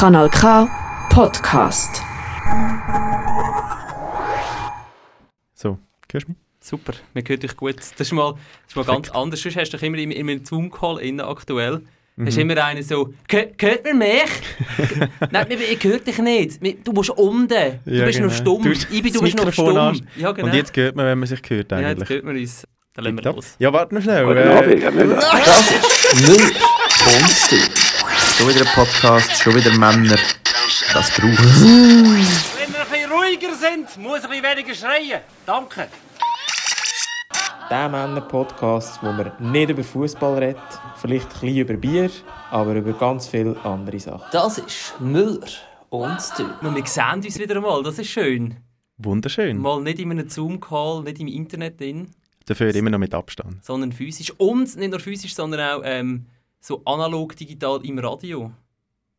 Kanal K Podcast. So, hörst du mich? Super, man hört dich gut. Das ist mal, das ist mal ganz anders. Sonst hast du dich immer in, in einem Zoom-Call innen aktuell. Mhm. Hast immer einen so, hört man mich? Nein, ich höre dich nicht. Du musst unten. Du Ja, bist noch genau. stumm. Du Ich bin, du bist noch stumm. an. Ja, genau. Und jetzt hört man, wenn man sich hört ja, jetzt eigentlich. hört man uns. Dann lassen wir los. Ja, warte noch schnell. Guten Äh, Abend, Herr Schon wieder ein Podcast, schon wieder Männer. Das braucht Wenn wir ein bisschen ruhiger sind, muss ich ein bisschen weniger schreien. Danke. Der Männer-Podcast, wo man nicht über Fußball redet, vielleicht ein bisschen über Bier, aber über ganz viele andere Sachen. Das ist Müller und. Und wir sehen uns wieder einmal, das ist schön. Wunderschön. Mal nicht in einem Zoom-Call, nicht im Internet drin, Dafür immer noch mit Abstand. sondern physisch. Und nicht nur physisch, sondern auch ähm, so analog digital im Radio.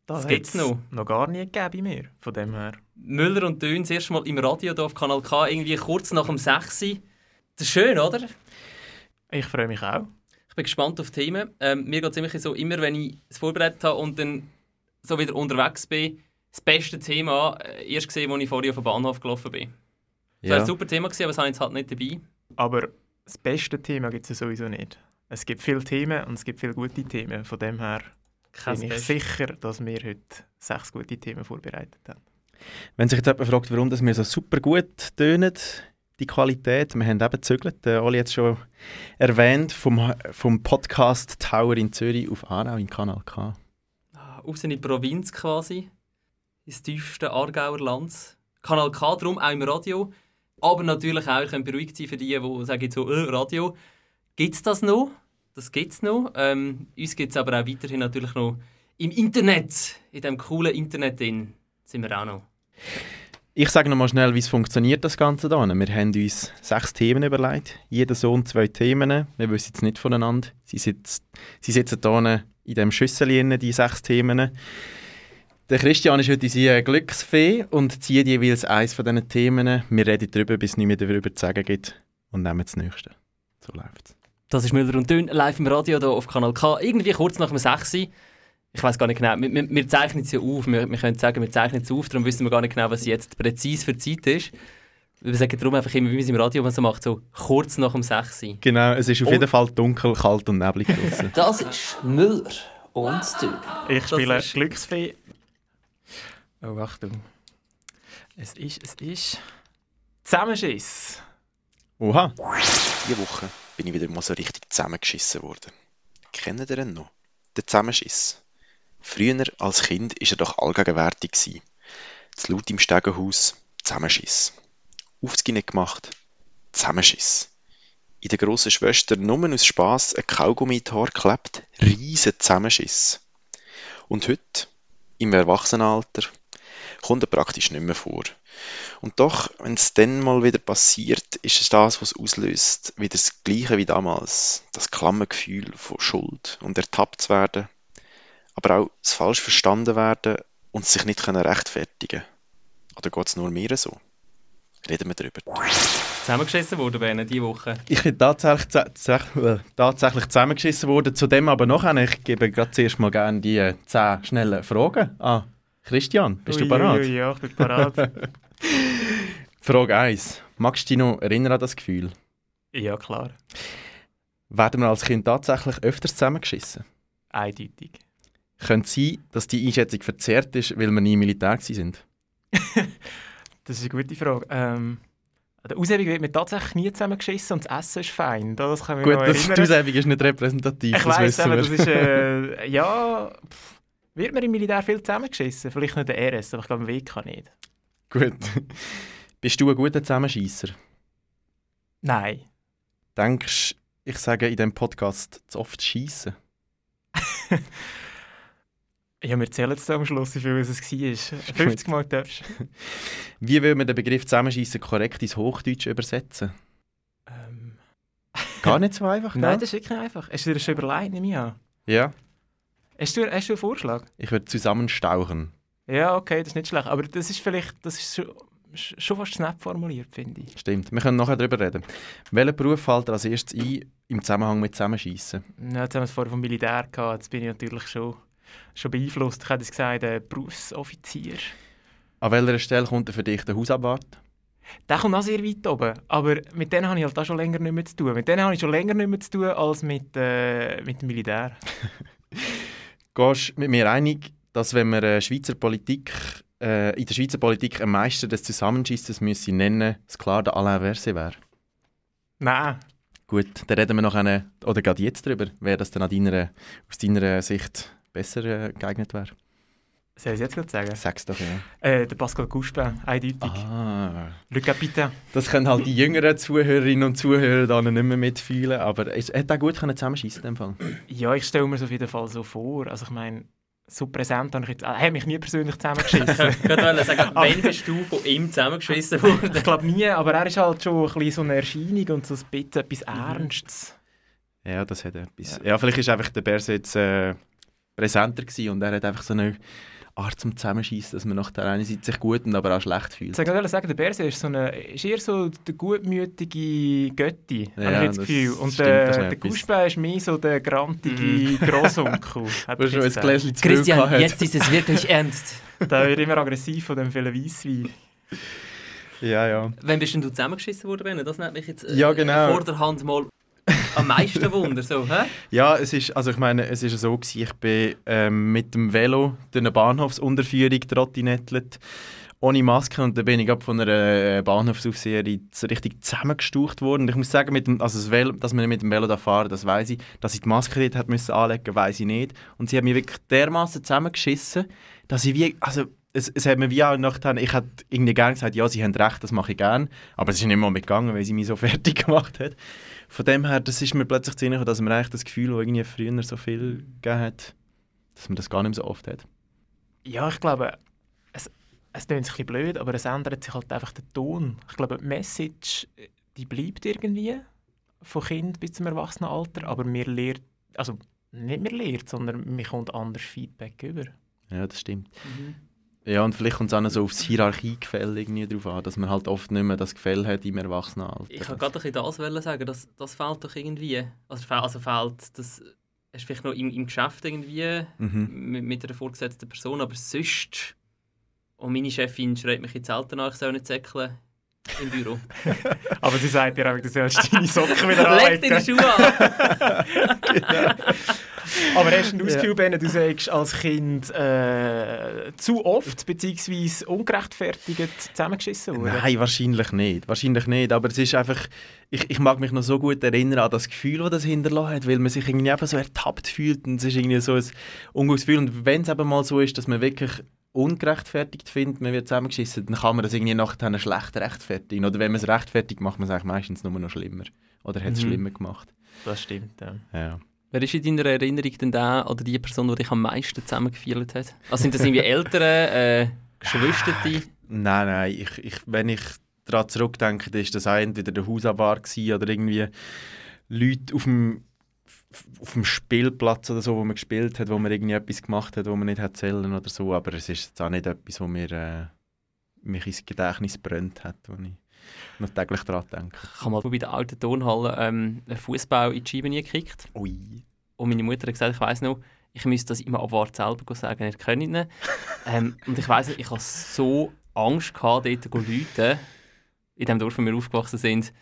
Das gibt's noch. Noch gar nie gegeben bei mir, von dem her. Müller und Dön das erste Mal im Radio hier auf Kanal K, irgendwie kurz nach dem 6. Uhr. Das ist schön, oder? Ich freue mich auch. Ich bin gespannt auf die Themen. Ähm, mir geht es immer so, immer wenn ich es vorbereitet habe und dann so wieder unterwegs bin, das beste Thema äh, erst gesehen, als ich vorher auf den Bahnhof gelaufen bin. Das war Ja. ein super Thema, gewesen, aber das habe ich jetzt halt nicht dabei. Aber das beste Thema gibt es sowieso nicht. Es gibt viele Themen und es gibt viele gute Themen. Von dem her Kein bin ich Best. sicher, dass wir heute sechs gute Themen vorbereitet haben. Wenn sich jetzt jemand fragt, warum das wir so super gut tönen, die Qualität, wir haben eben gezögert, äh, alle jetzt schon erwähnt, vom, vom Podcast Tower in Zürich auf Aarau in Kanal K. Ah, Raus in die Provinz quasi, ins tiefste Aargauer Land. Kanal K, darum auch im Radio. Aber natürlich auch, ihr könnt beruhigt sein für die, die sagen jetzt so, äh, Radio. Gibt es das noch? Das gibt noch. Ähm, uns gibt es aber auch weiterhin natürlich noch im Internet, in diesem coolen Internet drin, sind wir auch noch. Ich sage noch mal schnell, wie es funktioniert, das Ganze hier. Wir haben uns sechs Themen überlegt. Jeder Sohn zwei Themen. Wir wissen jetzt nicht voneinander. Sie, sitzt, sie sitzen hier in diesem Schüssel, die sechs Themen. Der Christian ist heute unsere Glücksfee und zieht jeweils eins von diesen Themen. Wir reden darüber, bis es nicht mehr darüber zu sagen gibt und nehmen das Nächste. So läuft es. Das ist Müller und Dünn live im Radio hier auf Kanal K. Irgendwie kurz nach dem 6. Uhr. Ich weiß gar nicht genau. Wir, wir, wir zeichnen es ja auf. Wir, wir können sagen, wir zeichnen es auf. Darum wissen wir gar nicht genau, was jetzt präzise für Zeit ist. Wir sagen darum einfach immer, wie man es im Radio so macht, so kurz nach dem 6. Uhr. Genau, es ist auf Oh. jeden Fall dunkel, kalt und neblig draußen. Das ist Müller und Stil. Ich spiele ist- Glücksfee. Oh, Achtung. Es ist, es ist... Zusammenschiss. Oha, Diese Woche bin ich wieder mal so richtig zusammengeschissen worden. Kennt ihr ihn noch? Der Zusammenschiss. Früher als Kind war er doch allgegenwärtig. gewesen. Zu laut im Stegenhaus, Zusammenschiss. Aufzugehen gemacht, Zusammenschiss. In der grossen Schwester nur aus Spass ein Kaugummi Haare geklebt, riesen Zusammenschiss. Und heute, im Erwachsenenalter, kommt er praktisch nicht mehr vor. Und doch, wenn es dann mal wieder passiert, ist es das, was auslöst, wieder das Gleiche wie damals. Das klamme Gefühl von Schuld und ertappt zu werden, aber auch das falsch verstanden werden und sich nicht können rechtfertigen Oder geht es nur mir so? Reden wir darüber. Zusammengeschissen worden, Bene, diese Woche. ich bin tatsächlich, äh, tatsächlich zusammengeschissen worden. Zudem aber noch eine. Ich gebe gerade zuerst mal gerne die äh, zehn schnellen Fragen an Christian. Bist du Ui, bereit? ui, ui, ja, ich bin parat. Frage 1. Magst du dich noch erinnern an das Gefühl? ja, klar. Werden wir als Kind tatsächlich öfters zusammengeschissen? Eindeutig. Könnte es sein, dass die Einschätzung verzerrt ist, weil wir nie im Militär sind? Das ist eine gute Frage. Ähm, an der Aushebung wird mir tatsächlich nie zusammengeschissen und das Essen ist fein. Das kann Gut, das, die. Aushebung ist nicht repräsentativ, Ich das weiss, wissen aber das ist... Äh, ja... Pff, wird mir im Militär viel zusammengeschissen? Vielleicht nicht der RS, aber ich glaube im WK nicht. Gut. Bist du ein guter Zusammenscheisser? Nein. Denkst ich sage in diesem Podcast zu oft schießen? Ja, wir zählen jetzt am Schluss, wie viel es war. 50 Mal darfst. Wie will man den Begriff Zusammenschießen korrekt ins Hochdeutsche übersetzen? Ähm, Gar nicht so einfach, nein, das ist wirklich einfach. Hast du dir das schon überlegt, nehme ich an? Ja, Hast du, hast du einen Vorschlag? ich würde zusammenstauchen. Ja, okay, das ist nicht schlecht. Aber das ist vielleicht das ist schon, schon fast snap formuliert, finde ich. Stimmt, wir können nachher darüber reden. Welcher Beruf fällt dir als erstes ein im Zusammenhang mit Zusammenschießen? Ja, jetzt haben wir es vorher vom Militär gehabt. Jetzt bin ich natürlich schon schon beeinflusst. Ich hätte es gesagt, äh, Berufsoffizier. An welcher Stelle kommt denn für dich der Hausabwart? Der kommt auch sehr weit oben, aber mit denen habe ich halt auch schon länger nicht mehr zu tun. Mit denen habe ich schon länger nicht mehr zu tun als mit, äh, mit dem Militär. Gehst du mit mir einig, dass wenn man äh, Schweizer Politik, äh, in der Schweizer Politik am meisten des Zusammenschießes müsse nennen, es klar der Alain Verse wäre? Nein, Gut, dann reden wir noch eine, oder gerade jetzt darüber, wer das dann an deiner, aus deiner Sicht besser äh, geeignet wäre. soll ich es jetzt gerade sagen? Sag's doch, ja. Äh, der Pascal Couchepin, eindeutig. Ah, Le Capitaine. das können halt die jüngeren Zuhörerinnen und Zuhörer dann nicht mehr mitfühlen, aber es hätte auch gut zusammenschießen in dem Fall. Ja, ich stelle mir es auf jeden Fall so vor. Also ich meine, so präsent habe ich jetzt... Er hat mich nie persönlich zusammengeschissen. Ich wollte sagen, wann bist du von ihm zusammengeschissen worden? ich glaube nie, aber er ist halt schon ein bisschen so eine Erscheinung und so ein bisschen etwas Ernstes. Ja, das hat etwas. Ja, vielleicht ist einfach der Berse jetzt äh, präsenter gewesen und er hat einfach so eine Art zum Zusammenschießen, dass man nach der einen Seite sich gut und aber auch schlecht fühlt. Ich wollte sagen, der Berse ist, so eine, ist eher so der gutmütige Götti, Ja, habe ich jetzt das Gefühl. Und stimmt der, der Couchepin ist mehr so der grantige Grossonkel. hat schon ein. Gläschen zu Christian, hat. jetzt ist es wirklich ernst. Der wird immer aggressiv von dem vielen Weisswein. Ja, ja. Wann bist denn du zusammengeschissen worden? Das nimmt mich jetzt äh, Ja, genau. vor der Hand mal am meisten Wunder. So, hä? Ja, es ist, also ich meine, es ist so gewesen, ich bin ähm, mit dem Velo durch eine Bahnhofsunterführung trottinettelt, ohne Maske und dann bin ich von einer äh, Bahnhofsaufseherin richtig zusammengestaucht worden. Und ich muss sagen, mit dem, also das Velo, dass man mit dem Velo da fahren, das weiß ich. Dass ich die Maske dort hat müssen anlegen, weiß ich nicht. Und sie hat mich wirklich dermaßen zusammengeschissen, dass ich wie, also es, es hat mir wie auch nachher, ich hätte irgendwie gerne gesagt, ja, sie haben recht, das mache ich gerne. Aber es ist nicht mal mitgegangen, weil sie mich so fertig gemacht hat. Von dem her, das ist mir plötzlich zu dass man eigentlich das Gefühl, das irgendwie früher so viel gegeben hat, dass man das gar nicht mehr so oft hat. Ja, ich glaube, es, es klingt ein bisschen blöd, aber es ändert sich halt einfach der Ton. Ich glaube, die Message, die bleibt irgendwie von Kind bis zum Erwachsenenalter, aber mir lehrt, also nicht mehr lehrt, sondern mir kommt anders Feedback über. Ja, das stimmt. Ja, und vielleicht kommt es auch so aufs Hierarchiegefälle irgendwie drauf an, dass man halt oft nicht mehr das Gefälle hat im Erwachsenenalter. Ich wollte gerade ein bisschen das sagen, das, das fehlt doch irgendwie. Also, also fehlt das hast vielleicht noch im, im Geschäft irgendwie Mhm. mit, mit einer vorgesetzten Person, aber sonst. Und meine Chefin schreit mich jetzt selten an, ich soll nicht säckeln im Büro. Aber sie sagt dir auch, du sollst deine Socken wieder Leg deine anlegen. Schuhe an! Aber hast du das Gefühl, Ben, du sagst als Kind äh, zu oft bzw. ungerechtfertigt zusammengeschissen worden? Nein, wahrscheinlich nicht. Wahrscheinlich nicht. Aber es ist einfach, ich, ich mag mich noch so gut erinnern an das Gefühl, das das hinterlassen hat, weil man sich irgendwie eben so ertappt fühlt und es ist irgendwie so ein ungutes Gefühl. Und wenn es eben mal so ist, dass man wirklich ungerechtfertigt findet, man wird zusammengeschissen, dann kann man das irgendwie nachher schlecht rechtfertigen. Oder wenn man es rechtfertigt, macht man es eigentlich meistens nur noch schlimmer. Oder hat es Mhm. schlimmer gemacht. Das stimmt, ja. Ja. Wer ist in deiner Erinnerung denn der oder die Person, die dich am meisten zusammengefühlt hat? Also sind das irgendwie Eltern, äh, Geschwister? Nein, nein, ich, ich, wenn ich daran zurückdenke, dann ist das auch entweder der Hausabwart oder irgendwie Leute auf dem, auf dem Spielplatz oder so, wo man gespielt hat, wo man irgendwie etwas gemacht hat, wo man nicht hat zählen oder so, aber es ist jetzt auch nicht etwas, wo mir äh, mich ins Gedächtnis brennt hat, wo ich noch täglich daran denke. Ich habe mal bei der alten Turnhalle ähm, einen Fußball in die Scheibe gekriegt. Ui. Und meine Mutter hat gesagt, ich weiss noch, ich müsste das im Abwart selber sagen, ich kann nicht. ähm, und ich nicht, ich hatte so Angst, gehabt, dort zu rufen. In dem Dorf, wo wir aufgewachsen sind,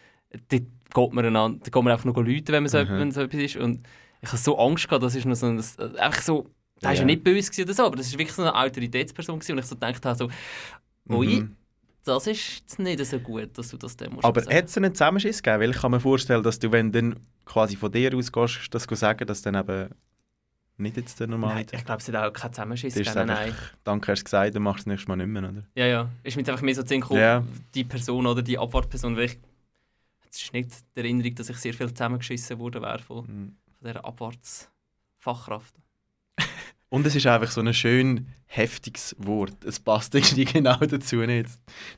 dort geht man, einander, geht man einfach noch rufen, wenn, man so, Mhm. wenn so etwas ist. Und ich hatte so Angst, gehabt, das ist noch so ein, das- einfach so, das war ja Ja. nicht böse oder so, aber das war wirklich so eine Autoritätsperson gewesen. Und ich so gedacht habe, so, ui, Mhm. das ist jetzt nicht so gut, dass du das dem musst Aber hat es einen Zusammenschiss gegeben? Weil ich kann mir vorstellen, dass du, wenn du dann quasi von dir aus gehst, das sagen, dass dann eben nicht jetzt der normale Nein, ich glaube, es hat auch keinen Zusammenschiss gegeben, nein. danke, hast du gesagt, dann machst du es nächstes Mal nicht mehr, oder? Ja, ja. Ist mir einfach mehr so zu Ja. die Person oder die Abwartperson, weil ich... Es ist nicht die Erinnerung, dass ich sehr viel zusammengeschissen wurde wäre von, Mhm. von dieser Abwartsfachkraft. Und es ist einfach so ein schön heftiges Wort. Es passt irgendwie genau dazu nicht.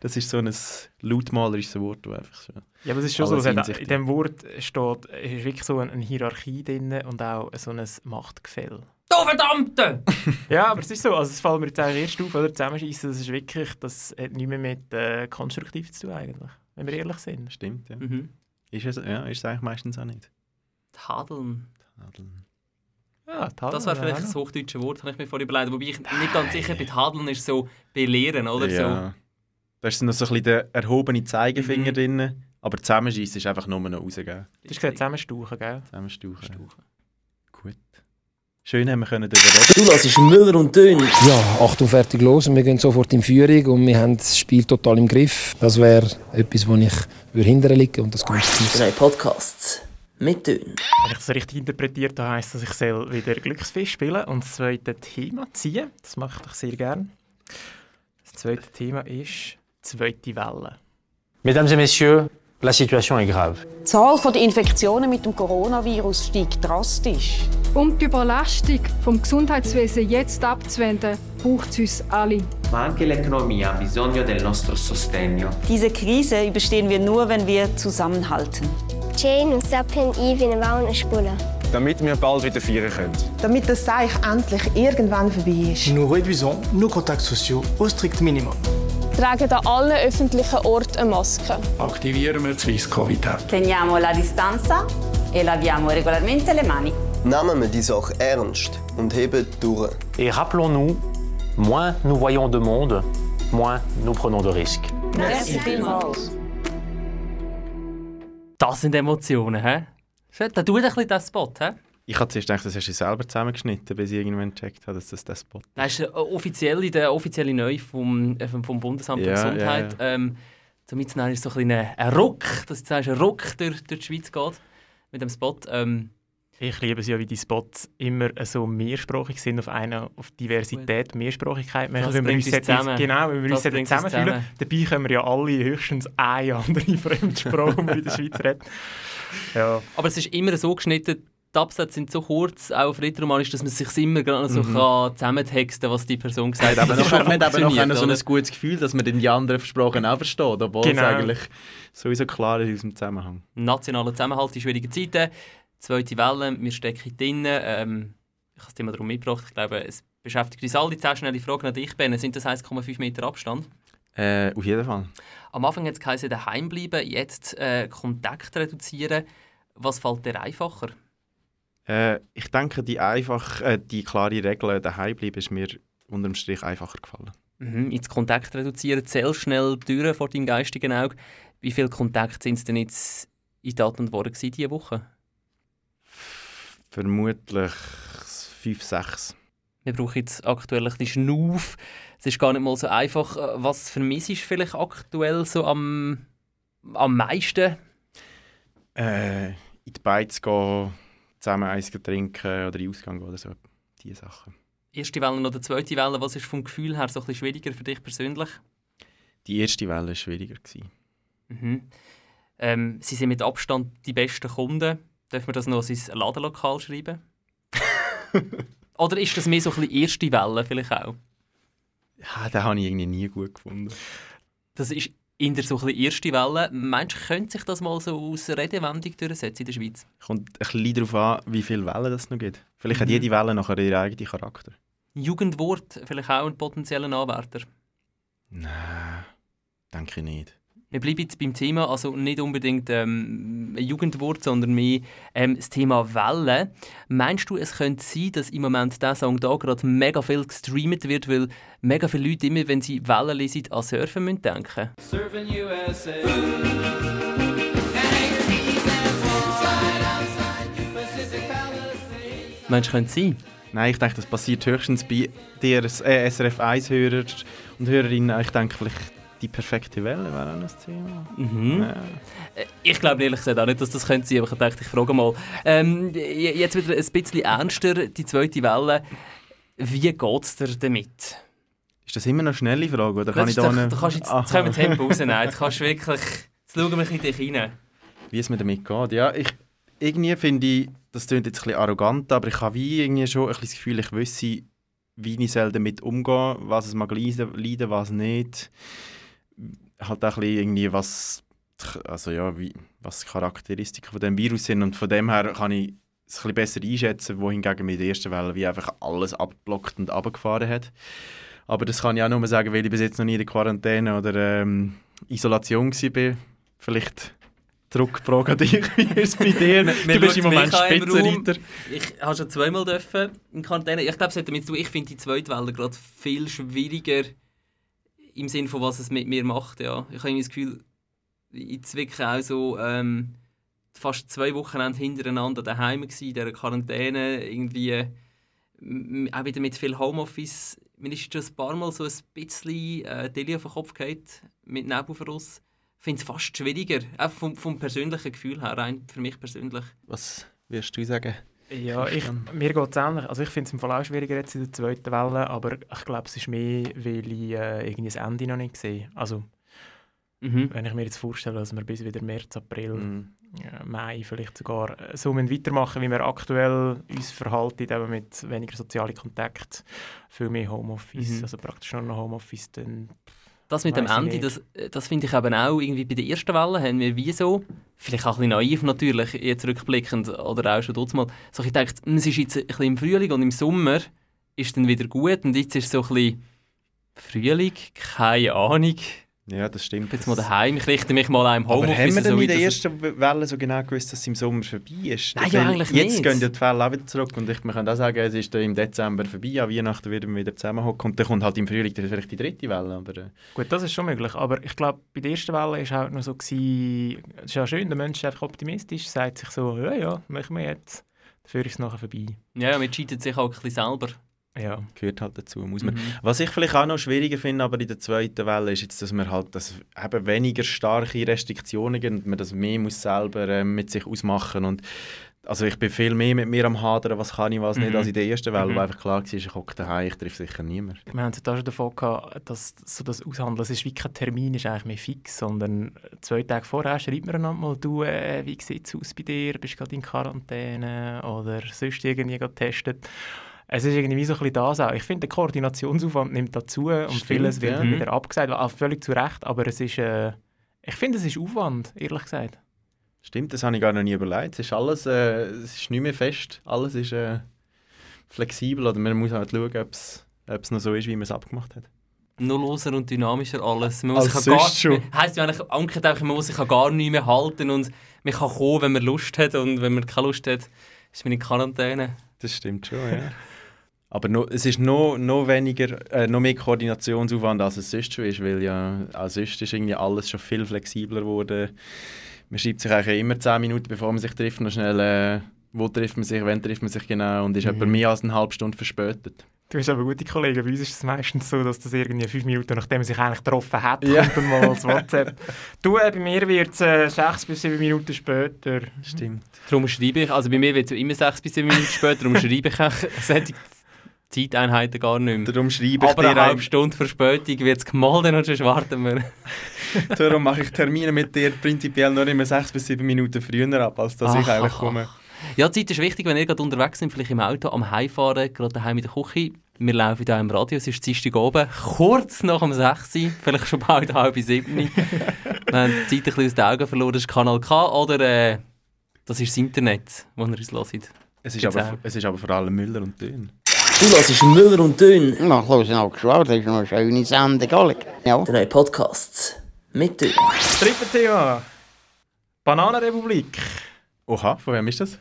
Das ist so ein lautmalerisches Wort, das einfach so... Ja, aber es ist schon so, Einsicht, in dem Wort steht, es ist wirklich so eine, eine Hierarchie drin und auch so ein Machtgefälle. Du Verdammte! Ja, aber es ist so, also es fällt mir jetzt eigentlich erst auf, oder zusammenschießen, das ist wirklich, das hat nichts mehr mit äh, konstruktiv zu tun eigentlich, wenn wir ehrlich sind. Stimmt, ja. Mhm. Ist es, ja, ist es eigentlich meistens auch nicht. Tadeln. Tadeln. Ah, Tadeln, Das wäre vielleicht ja. das hochdeutsche Wort, habe ich mir vorhin überlegt. Wobei ich nicht ganz sicher bin, Tadeln ist so belehren, oder? So. Ja. Da ist noch so ein bisschen der erhobene Zeigefinger Mhm. drin. Aber zusammenschießen ist einfach nur noch rausgeben. Du hast gesagt, zusammenstauchen, gell? Zusammenstauchen. Gut. Schön haben wir können darüber reden. Du hörst Müller und Dön. Ja, Achtung, fertig, los. Und wir gehen sofort in Führung und wir haben das Spiel total im Griff. Das wäre etwas, wo ich hindern liegen und das geht nicht. Drei Podcasts mit Dön. Wenn ich das richtig interpretiert habe, heisst das, ich soll wieder Glücksfisch spielen und das zweite Thema ziehen. Das mache ich doch sehr gern. Das zweite Thema ist zweite Welle. Mesdames et messieurs, la situation est grave. Die Zahl der Infektionen mit dem Coronavirus steigt drastisch. Um die Überlastung vom Gesundheitswesen jetzt abzuwenden, braucht es uns alle. Ma anche l'economia ha bisogno del nostro sostegno. Diese Krise überstehen wir nur, wenn wir zusammenhalten. Jane und Sapien Eve in eine Spule. Damit wir bald wieder feiern können. Damit das Seich endlich irgendwann vorbei ist. Nous réduisons nos contacts sociaux au strict minimum. Tragen an allen öffentlichen Orten eine Maske. Aktivieren wir die Swiss Covid App. Teniamo la distanza e laviamo regolarmente le mani. Nehmen wir die Sache ernst und heben durch. Et rappelons-nous, moins nous voyons de monde, moins nous prenons de risques. Merci vielmals. Das sind Emotionen, hä? Schön, Da tut ein bisschen das Spot, hä? Ich hatte zuerst gedacht, das hast du selber zusammengeschnitten, bis ich irgendwann gecheckt habe, dass das der Spot ist. Das ist äh, offiziell der offizielle Neu vom, äh, vom vom Bundesamt für Ja, Gesundheit. ja, Ähm, damit ist es so ein, bisschen ein, Ruck, dass sagst, ein Ruck durch, durch die Schweiz geht mit dem Spot. Ähm, Ich liebe es ja, wie die Spots immer so mehrsprachig sind, auf eine auf Diversität, Mehrsprachigkeit. Das wenn wir uns jetzt, zusammen. genau, wenn wir Das uns jetzt zusammenfühlen, dabei können wir ja alle höchstens eine andere Fremdsprache, die wir in der Schweiz reden. Ja. Aber es ist immer so geschnitten, die Absätze sind so kurz, auch auf Rätoromanisch, dass man sich immer gerade so Mhm. kann zusammentexten kann, was die Person gesagt hat. Das aber noch, man hat aber noch funktioniert, so ein gutes Gefühl, dass man die anderen Sprachen auch versteht, obwohl Genau. es eigentlich sowieso klar ist aus dem Zusammenhang. Nationaler Zusammenhalt in schwierigen Zeiten. Zweite Welle, wir stecken drin. Ähm, ich habe das Thema darum mitgebracht. Ich glaube, es beschäftigt uns alle. Zehn schnelle Fragen an dich, Ben. Sind das 1,5 Meter Abstand? Äh, auf jeden Fall. Am Anfang hat es geheißen, daheim bleiben, jetzt äh, Kontakt reduzieren. Was fällt dir einfacher? Äh, ich denke, die, einfach, äh, die klare Regel daheim bleiben ist mir unterm Strich einfacher gefallen. Mhm, jetzt Kontakt reduzieren, zähl schnell durch vor deinem geistigen Auge. Wie viele Kontakte sind es denn jetzt in Tat und Worte diese Woche? Vermutlich 5, 6. Wir brauchen jetzt aktuell ein bisschen Schnuff. Es ist gar nicht mal so einfach. Äh, Was vermisst du vielleicht aktuell so am, am meisten? Äh, in die Beiz gehen, zusammen eins trinken oder in den Ausgang gehen oder so. Diese Sachen. Erste Welle oder zweite Welle, was ist vom Gefühl her so ein bisschen schwieriger für dich persönlich? Die erste Welle war schwieriger. Gewesen. Mhm. Ähm, Sie sind mit Abstand die besten Kunden. Dürfen wir das noch an sein Ladenlokal schreiben? Oder ist das mehr so ein bisschen erste Welle vielleicht auch? Ja, den habe ich irgendwie nie gut gefunden. Das ist in der so ein bisschen erste Welle. Meinst du, könnte sich das mal so aus Redewendung durchsetzen in der Schweiz? Kommt ein bisschen darauf an, wie viele Wellen es noch gibt. Vielleicht hat Mhm. jede Welle nachher ihren eigenen Charakter. Jugendwort vielleicht auch ein potenzieller Anwärter? Nein, denke ich nicht. Wir bleiben jetzt beim Thema, also nicht unbedingt ähm, ein Jugendwort, sondern mehr ähm, das Thema Wellen. Meinst du, es könnte sein, dass im Moment dieser Song da gerade mega viel gestreamt wird, weil mega viele Leute immer, wenn sie Wellen lesen, an Surfen müssen denken? Surfing USA. Meinst du, könnte es sein? Nein, ich denke, das passiert höchstens bei dir äh, SRF 1-Hörer und Hörerinnen. Ich denke, vielleicht die perfekte Welle wäre auch ein Thema. Mhm. Ja. Äh, Ich glaube ehrlich gesagt auch nicht, dass das könnte sein, aber ich dachte, ich frage mal. Ähm, jetzt wieder ein bisschen ernster, die zweite Welle. Wie geht es dir damit? Ist das immer noch eine schnelle Frage? Oder Das kann ich da doch- eine... du kannst jetzt, Aha. jetzt können wir Tempo rausnehmen. Du kannst wirklich... Jetzt schauen wir in dich rein. Wie es mir damit geht. Ja, ich, irgendwie finde ich, das klingt jetzt ein bisschen arrogant, aber ich habe wie irgendwie schon ein bisschen das Gefühl, ich wüsste, wie ich damit umgehen was es mag leiden, leiden was nicht. Halt auch ein bisschen irgendwie, was, also ja, wie, was die Charakteristiken von dem Virus sind und von dem her kann ich es ein bisschen besser einschätzen, wohingegen mit der ersten Welle wie einfach alles abgeblockt und abgefahren hat. Aber das kann ich auch nur sagen, weil ich bis jetzt noch nie in der Quarantäne oder ähm, Isolation war. Vielleicht Zurückfragen dich, wie ist es bei dir? du bist im Moment Spitzenreiter. Ich habe schon zweimal dürfen in Quarantäne. Ich glaube, es hat damit zu tun, ich finde die zweite Welle gerade viel schwieriger im Sinne von, was es mit mir macht. Ja. Ich habe das Gefühl, ich wirklich auch so ähm, fast zwei Wochen hintereinander daheim gsi in dieser Quarantäne. Irgendwie auch wieder mit viel Homeoffice. Mir ist schon ein paar Mal so ein bisschen äh, Delia auf den Kopf geht mit Nebelverlust finde es fast schwieriger, einfach vom, vom persönlichen Gefühl her, rein für mich persönlich. Was wirst du sagen? Ja, ich, mir geht es ähnlich. Also ich finde es im Fall auch schwieriger jetzt in der zweiten Welle, aber ich glaube, es ist mehr, weil ich äh, irgendwie das Ende noch nicht sehe. Also, mhm. wenn ich mir jetzt vorstelle, dass wir bis wieder März, April, mhm. äh, Mai vielleicht sogar äh, so weitermachen, wie wir aktuell uns verhalten, eben mit weniger sozialen Kontakt, viel mehr Homeoffice, mhm. also praktisch nur noch Homeoffice, dann das mit dem Ende, das, das finde ich eben auch irgendwie bei der ersten Welle haben wir wie so, vielleicht auch ein bisschen naiv natürlich, jetzt rückblickend oder auch schon dort mal, so ich dachte, hm, es ist jetzt ein bisschen im Frühling und im Sommer ist dann wieder gut und jetzt ist es so ein bisschen Frühling, keine Ahnung, ja, das stimmt. Jetzt mal daheim, ich richte mich mal einem Homeoffice. Aber haben wir denn so in der ersten Welle so genau gewusst, dass es im Sommer vorbei ist? Nein, ja, eigentlich jetzt nicht. gehen ja die Fälle auch wieder zurück und ich, man kann auch sagen, es ist im Dezember vorbei, an Weihnachten werden wir wieder zusammenhocken und dann kommt halt im Frühling vielleicht die dritte Welle. Aber, äh. Gut, das ist schon möglich, aber ich glaube, bei der ersten Welle war es halt noch so, gewesen, es ist ja schön, der Mensch ist einfach optimistisch, sagt sich so, ja, ja, machen wir jetzt, dafür ist es nachher vorbei. Ja, man cheatet sich auch ein bisschen selber. Ja. Gehört halt dazu, muss man. Mhm. Was ich vielleicht auch noch schwieriger finde, aber in der zweiten Welle, ist jetzt, dass man halt das eben weniger starke Restriktionen gibt und man das mehr muss selber äh, mit sich ausmachen und also ich bin viel mehr mit mir am Hadern, was kann ich, was mhm. nicht, als in der ersten Welle, mhm. wo einfach klar war, ich hocke daheim, ich treffe sicher niemand. Wir haben es da schon davon gehabt, dass so das Aushandeln, es ist wie kein Termin, ist eigentlich mehr fix, sondern zwei Tage vorher schreibt man einander mal, du, äh, wie sieht es aus bei dir, bist du gerade in Quarantäne oder sonst irgendwie getestet es ist irgendwie so ein bisschen das auch. Ich finde, der Koordinationsaufwand nimmt dazu und Stimmt, vieles wird ja. wieder abgesagt, auch völlig zu Recht, aber es ist, äh, ich finde, es ist Aufwand, ehrlich gesagt. Stimmt, das habe ich gar noch nie überlegt. Es ist alles, äh, es ist nicht mehr fest, alles ist äh, flexibel oder man muss halt schauen, ob es noch so ist, wie man es abgemacht hat. Nullloser und dynamischer alles. Man muss Als sich gar, schon. Heisst ja eigentlich, einfach, man muss sich gar nicht mehr halten und man kann kommen, wenn man Lust hat und wenn man keine Lust hat, ist man in Quarantäne. Das stimmt schon, ja. Aber no, es ist noch, noch weniger, äh, noch mehr Koordinationsaufwand, als es sonst schon ist, weil ja als sonst ist irgendwie alles schon viel flexibler geworden. Man schreibt sich eigentlich immer 10 Minuten, bevor man sich trifft, noch schnell, äh, wo trifft man sich, wann trifft man sich genau und ist mhm. etwa mehr als eine halbe Stunde verspätet. Du hast aber gute Kollegen. Bei uns ist es meistens so, dass das irgendwie fünf Minuten, nachdem man sich eigentlich getroffen hat, ja. kommt dann mal als WhatsApp. du, äh, bei mir wird es äh, sechs bis sieben Minuten später. Stimmt. Darum schreibe ich, also bei mir wird es immer sechs bis sieben Minuten später, darum schreibe ich auch Zeiteinheiten gar nicht mehr. Darum schreibe ich Aber eine halbe Stunde Verspätung wird es gemalt und sonst warten wir. Darum mache ich Termine mit dir prinzipiell nur immer sechs bis sieben Minuten früher ab, als dass ach, ich eigentlich komme. Ja, Zeit ist wichtig, wenn ihr gerade unterwegs seid, vielleicht im Auto, am Heimfahren, gerade daheim in der Küche. Wir laufen hier im Radio, es ist Dienstag oben, kurz nach dem 6 vielleicht schon bald halb 7 Wir haben die Zeit ein bisschen aus den Augen verloren, das ist Kanal K oder äh, das ist das Internet, wo ihr uns hört. Es ist, aber, es ist aber vor allem Müller und Dön. Du hörst Müller und Dünn. Na, hören auch geschwört, das ist noch eine schöne Sendung, Ja. Drei Podcasts mit Dünn. Dritte Thema. Bananenrepublik. Oha, von wem ist das?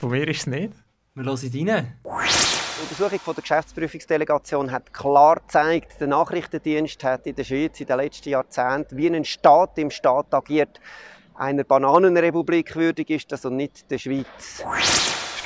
Von mir ist es nicht. Wir hören rein. Die Untersuchung von der Geschäftsprüfungsdelegation hat klar gezeigt, der Nachrichtendienst hat in der Schweiz in den letzten Jahrzehnten wie ein Staat im Staat agiert. Einer Bananenrepublik würdig ist das und nicht der Schweiz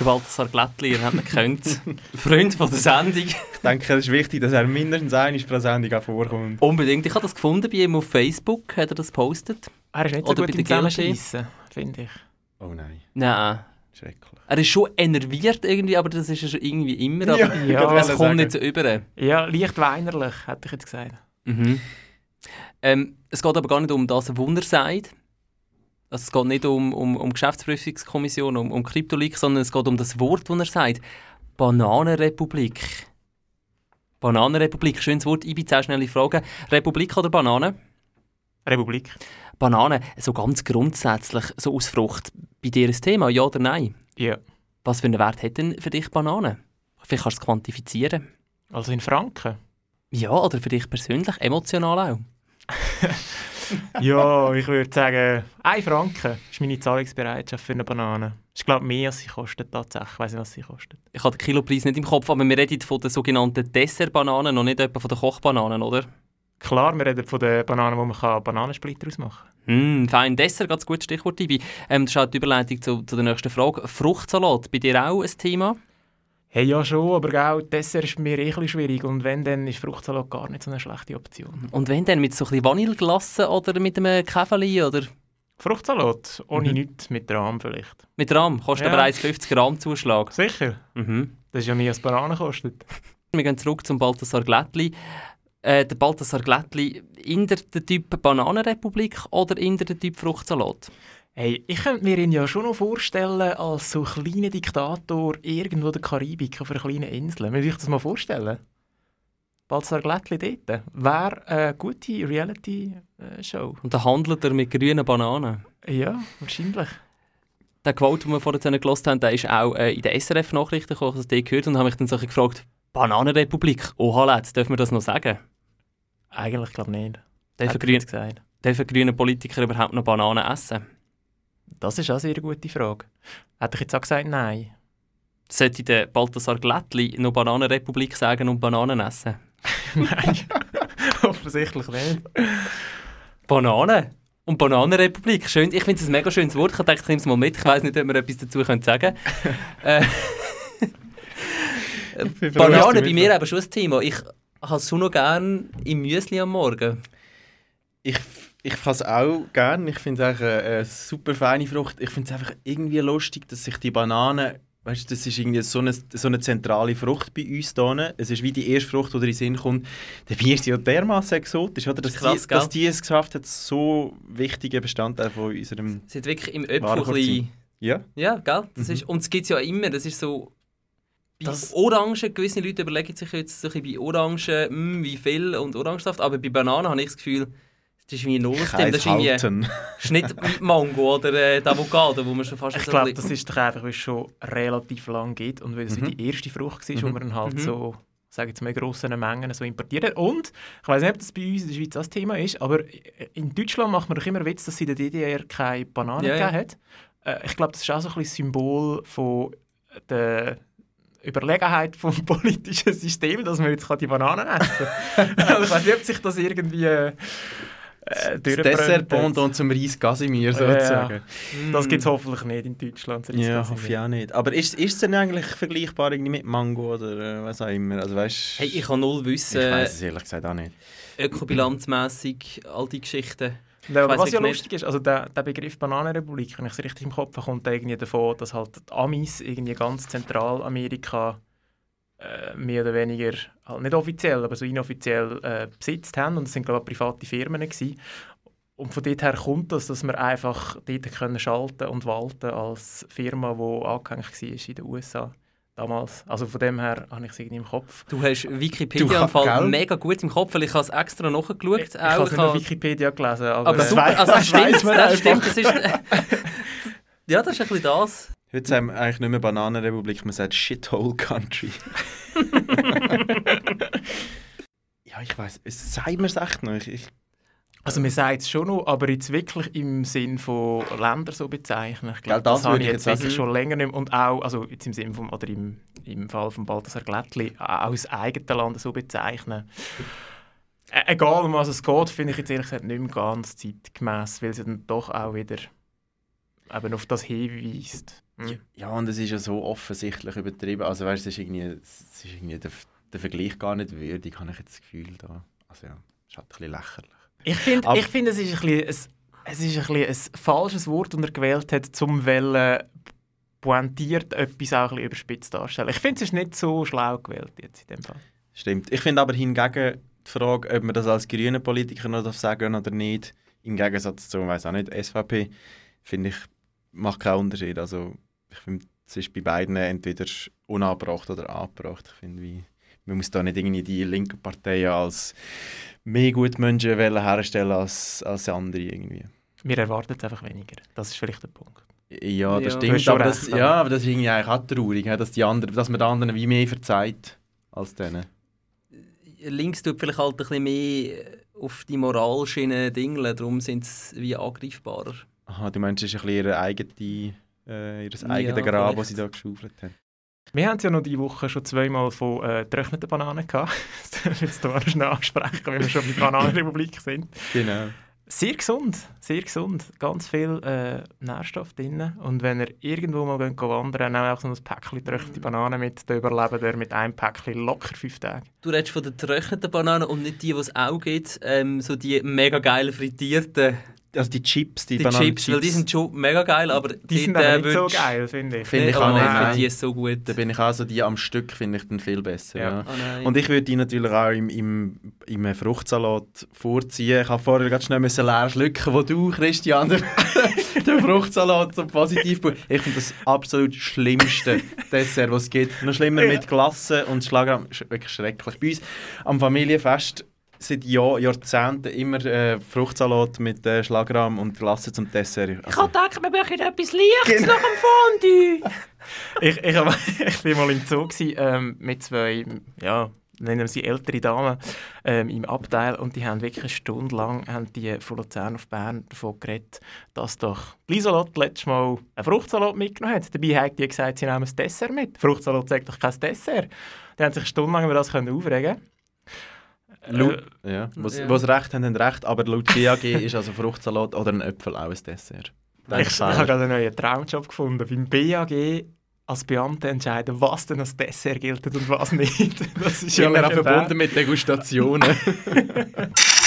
der Balthasar Glättli, ihr habt ihn gekannt. Freund von der Sendung. Ich denke, es ist wichtig, dass er mindestens einmal pro Sendung auch vorkommt. Unbedingt. Ich habe das gefunden bei ihm auf Facebook, hat er das gepostet. Er ist nicht so Oder gut im Zusammenschiessen, finde ich. Oh nein. Nein. Schrecklich. Er ist schon enerviert irgendwie, aber das ist er schon irgendwie immer. Aber ja, ja, es kommt sagen. nicht so über. Ja, leicht weinerlich, hätte ich jetzt gesagt. Mhm. Ähm, es geht aber gar nicht um das, was er sagt, also es geht nicht um, um, um Geschäftsprüfungskommission, um, um Kryptolik, sondern es geht um das Wort, das er sagt. Bananenrepublik. Bananenrepublik, schönes Wort. Ich bin sehr schnell Frage. Republik oder Banane? Republik. Banane, so ganz grundsätzlich, so aus Frucht. Bei dir ein Thema, ja oder nein? Ja. Was für einen Wert hat denn für dich Banane? Vielleicht kannst du es quantifizieren. Also in Franken? Ja, oder für dich persönlich, emotional auch. ja, ich würde sagen, 1 Franken ist meine Zahlungsbereitschaft für eine Banane. Ich glaube mehr, als sie kostet tatsächlich. Ich weiß nicht, was sie kostet. Ich habe den Kilopreis nicht im Kopf, aber wir reden von den sogenannten Dessertbananen, noch nicht etwa von den Kochbananen, oder? Klar, wir reden von den Bananen, wo man Bananensplitter ausmachen kann. Mm, fein. Dessert, ganz gutes Stichwort, Tibi. Ähm, das ist auch die Überleitung zu, zu der nächsten Frage. Fruchtsalat, bei dir auch ein Thema? Hey, ja schon, aber auch Dessert ist mir eh schwierig und wenn, dann ist Fruchtsalat gar nicht so eine schlechte Option. Und wenn dann mit so ein bisschen Vanilleglasse oder mit einem Käfeli oder... Fruchtsalat, ohne mhm. nichts, mit Rahm vielleicht. Mit Rahm? Kostet ja. aber 1,50 Gramm Zuschlag. Sicher? Mhm. Das ist ja mehr als Banane kostet. Wir gehen zurück zum Balthasar Glättli. Äh, der Balthasar Glättli, in der Typ Bananenrepublik oder in der Typ Fruchtsalat? Hey, ich könnte mir ihn ja schon noch vorstellen als so kleiner Diktator irgendwo in der Karibik auf einer kleinen Insel. Will ich das mal vorstellen? Balzar Glättli dort. Wäre eine gute Reality-Show. Und dann handelt er mit grünen Bananen? Ja, wahrscheinlich. Der Quote, den wir vorhin gehört haben, der ist auch äh, in den SRF-Nachrichten gekommen, ich das gehört und habe mich dann so gefragt, Bananenrepublik, oha, Lads, dürfen wir das noch sagen? Eigentlich glaube ich nicht. Dürfen, grün, dürfen grüne Politiker überhaupt noch Bananen essen? Das ist auch eine sehr gute Frage. Hätte ich jetzt auch gesagt, nein. Sollte der Balthasar Glättli noch Bananenrepublik sagen und Bananen essen? nein, offensichtlich nicht. Bananen? Und Bananenrepublik, schön. Ich finde es ein mega schönes Wort. Ich dachte, ich nehme es mal mit. Ich weiß nicht, ob wir etwas dazu sagen können. äh, Bananen bei mir aber schon ein Thema. Ich habe es schon noch gerne im Müsli am Morgen. Ich ich es auch gerne. Ich finde es eine, eine super feine Frucht. Ich finde es einfach irgendwie lustig, dass sich die Banane, weißt du, das ist irgendwie so eine, so eine zentrale Frucht bei uns hier. Es ist wie die erste Frucht, die in den Sinn kommt. Der Bier ist ja dermaßen exotisch, oder? Dass, krass, die, dass die es geschafft hat, so wichtiger Bestandteil von unserem. Sie hat wirklich im Öpfel Ja. Ja, gell? Das mhm. ist, und es gibt ja immer, das ist so. Bei Orangen, gewisse Leute überlegen sich jetzt so bei Orangen, mh, hm, wie viel und Orangensaft, aber bei Bananen habe ich das Gefühl, das ist wie ein Nullsystem. Das ist irgendwie Schnitt mit Mango oder äh, Avocado, wo man schon fast Ich glaube, das ist doch einfach, weil es schon relativ lang geht und weil es mhm. die erste Frucht war, mhm. wo man halt mhm. so sage jetzt mal, grossen Mengen so importiert. Und, ich weiß nicht, ob das bei uns in der Schweiz das Thema ist, aber in Deutschland macht man doch immer Witz, dass sie in der DDR keine Bananen ja, gegeben hat. Äh, ich glaube, das ist auch so ein bisschen Symbol von der Überlegenheit vom politischen System, dass man jetzt die Bananen essen kann. also ich weiß nicht, ob sich das irgendwie äh, das Dessert-Pendant zum Reis Casimir sozusagen. Ja. Das gibt es hoffentlich nicht in Deutschland. Ja, hoffe ich auch nicht. Aber ist, ist es denn eigentlich vergleichbar mit Mango oder äh, was auch immer? Also, weißt, hey, ich kann null wissen. Ich weiß es ehrlich gesagt auch nicht. Ökobilanzmässig, all die Geschichten. Ja, was ja lustig ist, also der, der Begriff Bananenrepublik, wenn ich es richtig im Kopf habe, kommt irgendwie davon, dass halt die Amis irgendwie ganz Zentralamerika äh, mehr oder weniger, halt nicht offiziell, aber so inoffiziell äh, besitzt haben. Und es sind, glaube ich, private Firmen. Gewesen. Und von dort her kommt das, dass wir einfach dort können schalten und walten als Firma, die angehängt war in den USA. Damals. Also von dem her habe ich es irgendwie im Kopf. Du hast Wikipedia im Fall mega gut im Kopf, weil ich habe es extra nachgeschaut. Ich, ich habe es nicht auf Wikipedia gelesen. Aber, aber super, also das stimmt, das stimmt. Das ist, ja, das ist ein bisschen das. Heute sagen wir eigentlich nicht mehr Bananenrepublik, man sagt Shithole Country. ja, ich weiß, sagen wir es echt noch. Ich, ich, also man sagt es schon noch, aber jetzt wirklich im Sinn von Ländern so bezeichnen. Ich glaube, das, das habe ich jetzt wirklich schon länger nicht mehr. Und auch, also jetzt im Sinn vom, oder im, im Fall von Balthasar Glättli, auch das eigene Land so bezeichnen. egal um was es geht, finde ich jetzt ehrlich gesagt nicht mehr ganz zeitgemäß, weil sie dann doch auch wieder eben auf das hinweist. Hm. Ja, und es ist ja so offensichtlich übertrieben. Also weißt, es ist irgendwie, es ist irgendwie der, der Vergleich gar nicht würdig, habe ich jetzt das Gefühl da. Also ja, es ist halt ein bisschen lächerlich. Ich finde, ich find, es ist ein bisschen, es, es ist ein, bisschen ein falsches Wort, das er gewählt hat, zum Wellen pointiert etwas auch ein bisschen überspitzt darstellen. Ich finde, es ist nicht so schlau gewählt jetzt in dem Fall. Stimmt. Ich finde aber hingegen die Frage, ob man das als grüne Politiker noch sagen oder nicht, im Gegensatz zu, weiß auch nicht, SVP, finde ich, macht keinen Unterschied. Also ich finde, es ist bei beiden entweder unangebracht oder angebracht. Ich finde, wie, man muss da nicht irgendwie die linke Partei als mehr Gutmenschen herstellen als, als andere irgendwie. Wir erwarten es einfach weniger. Das ist vielleicht der Punkt. Ja, das ja. stimmt. Aber das, ja, aber das ist irgendwie eigentlich auch traurig, dass, die anderen, dass man den anderen wie mehr verzeiht als denen. Links tut vielleicht halt ein bisschen mehr auf die Moralschiene dingeln, darum sind sie wie angreifbarer. Aha, du meinst, es ist ein bisschen ihr eigenes, äh, ihr Ja, eigenes Grab, das sie da geschaufelt haben. Wir haben es ja noch diese Woche schon zweimal von äh, getrockneten Bananen gehabt. Das darf ich jetzt hier noch schnell ansprechen, wenn wir schon bei der Bananenrepublik sind. Genau. Sehr gesund, sehr gesund. Ganz viel äh, Nährstoff drin. Und wenn ihr irgendwo mal geht, wandern, nehmt auch so ein Päckchen getrocknete Bananen mit, dann überlebt ihr mit einem Päckchen locker fünf Tage. Du redest von den getrockneten Bananen und nicht die, die es auch gibt, ähm, so die mega geilen frittierten. Also die Chips, die, Die Bananenchips. Chips, weil die sind schon mega geil, aber Die sind dort, aber äh, nicht so geil, finde ich. Finde ich Oh auch nicht. nein, finde nein. die so gut. Da bin ich auch so, die am Stück finde ich dann viel besser. Ja. Ja. Oh. Und ich würde die natürlich auch im, im, im Fruchtsalat vorziehen. Ich habe vorher gerade schnell müssen leer schlucken, wo du, Christian, den, den Fruchtsalat so positiv Ich finde das absolut schlimmste Dessert, was es gibt. Noch schlimmer mit Glasse und Schlagrahm. Sch- Wirklich schrecklich. Bei uns am Familienfest seit Jahr, Jahrzehnten immer äh, Fruchtsalat mit äh, Schlagrahm und Glasse zum Dessert. Ich habe gedacht, wir brauchen etwas Lichtes nach dem Fondue. ich, ich, hab, ich war mal im Zoo gewesen, ähm, mit zwei, ja, nennen wir sie ältere Damen ähm, im Abteil und die haben wirklich eine Stunde lang haben die von Luzern auf Bern davon geredet, dass doch Lieselot letztes Mal einen Fruchtsalat mitgenommen hat. Dabei hat die gesagt, sie nehmen ein Dessert mit. Fruchtsalat sagt doch kein Dessert. Die haben sich stundenlang über das können aufregen Laut, ja. Was, ja. was recht haben, haben recht, aber laut BAG ist also Fruchtsalat oder ein Äpfel auch ein Dessert. Ich, ich habe gerade einen neuen Traumjob gefunden. Beim BAG als Beamter entscheiden, was denn als Dessert gilt und was nicht. Das ist ja immer auch legendär. verbunden mit Degustationen.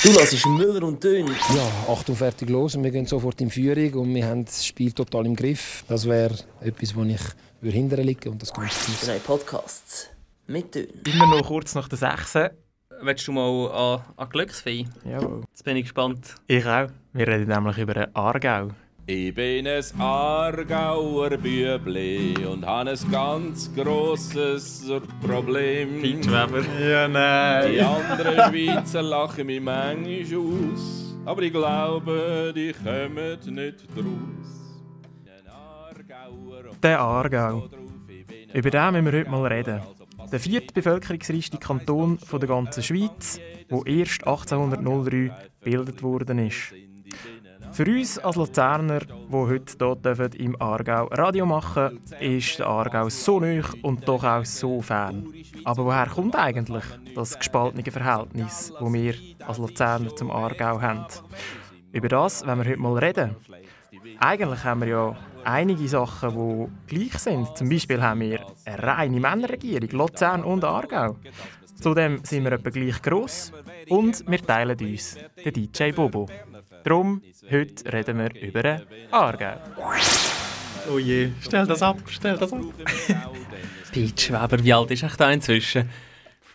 Du hörst Müller und Dön. Ja, Achtung, fertig, los. Und wir gehen sofort in Führung und wir haben das Spiel total im Griff. Das wäre etwas, wo ich würde hinterher liegen und das kommt Der neue Podcast mit Dön. Immer noch kurz nach der 6. Willst du mal an, an Glücksfee? Jawohl. Jetzt bin ich gespannt. Ich auch. Wir reden nämlich über den Aargau. Ich bin ein Aargauer Bübli und habe ein ganz grosses Problem. Peach Weber. ja, nein. Die anderen Schweizer lachen mich manchmal aus, aber ich glaube, die kommen nicht draus. Der Aargau. Über den müssen wir heute mal reden. Der vierte bevölkerungsreichste Kanton von der ganzen Schweiz, der erst 1803 gebildet worden ist. Für uns als Luzerner, die heute hier dürfen im Aargau Radio machen ist der Aargau so nah und doch auch so fern. Aber woher kommt eigentlich das gespaltene Verhältnis, das wir als Luzerner zum Aargau haben? Über das wollen wir heute mal reden. Eigentlich haben wir ja einige Sachen, die gleich sind. Zum Beispiel haben wir eine reine Männerregierung, Luzern und Aargau. Zudem sind wir etwa gleich gross und wir teilen uns den DJ Bobo. Darum, heute reden wir über den Aargau. Oh je, stell das ab, stell das ab. Peach Weber, wie alt ist echt da inzwischen?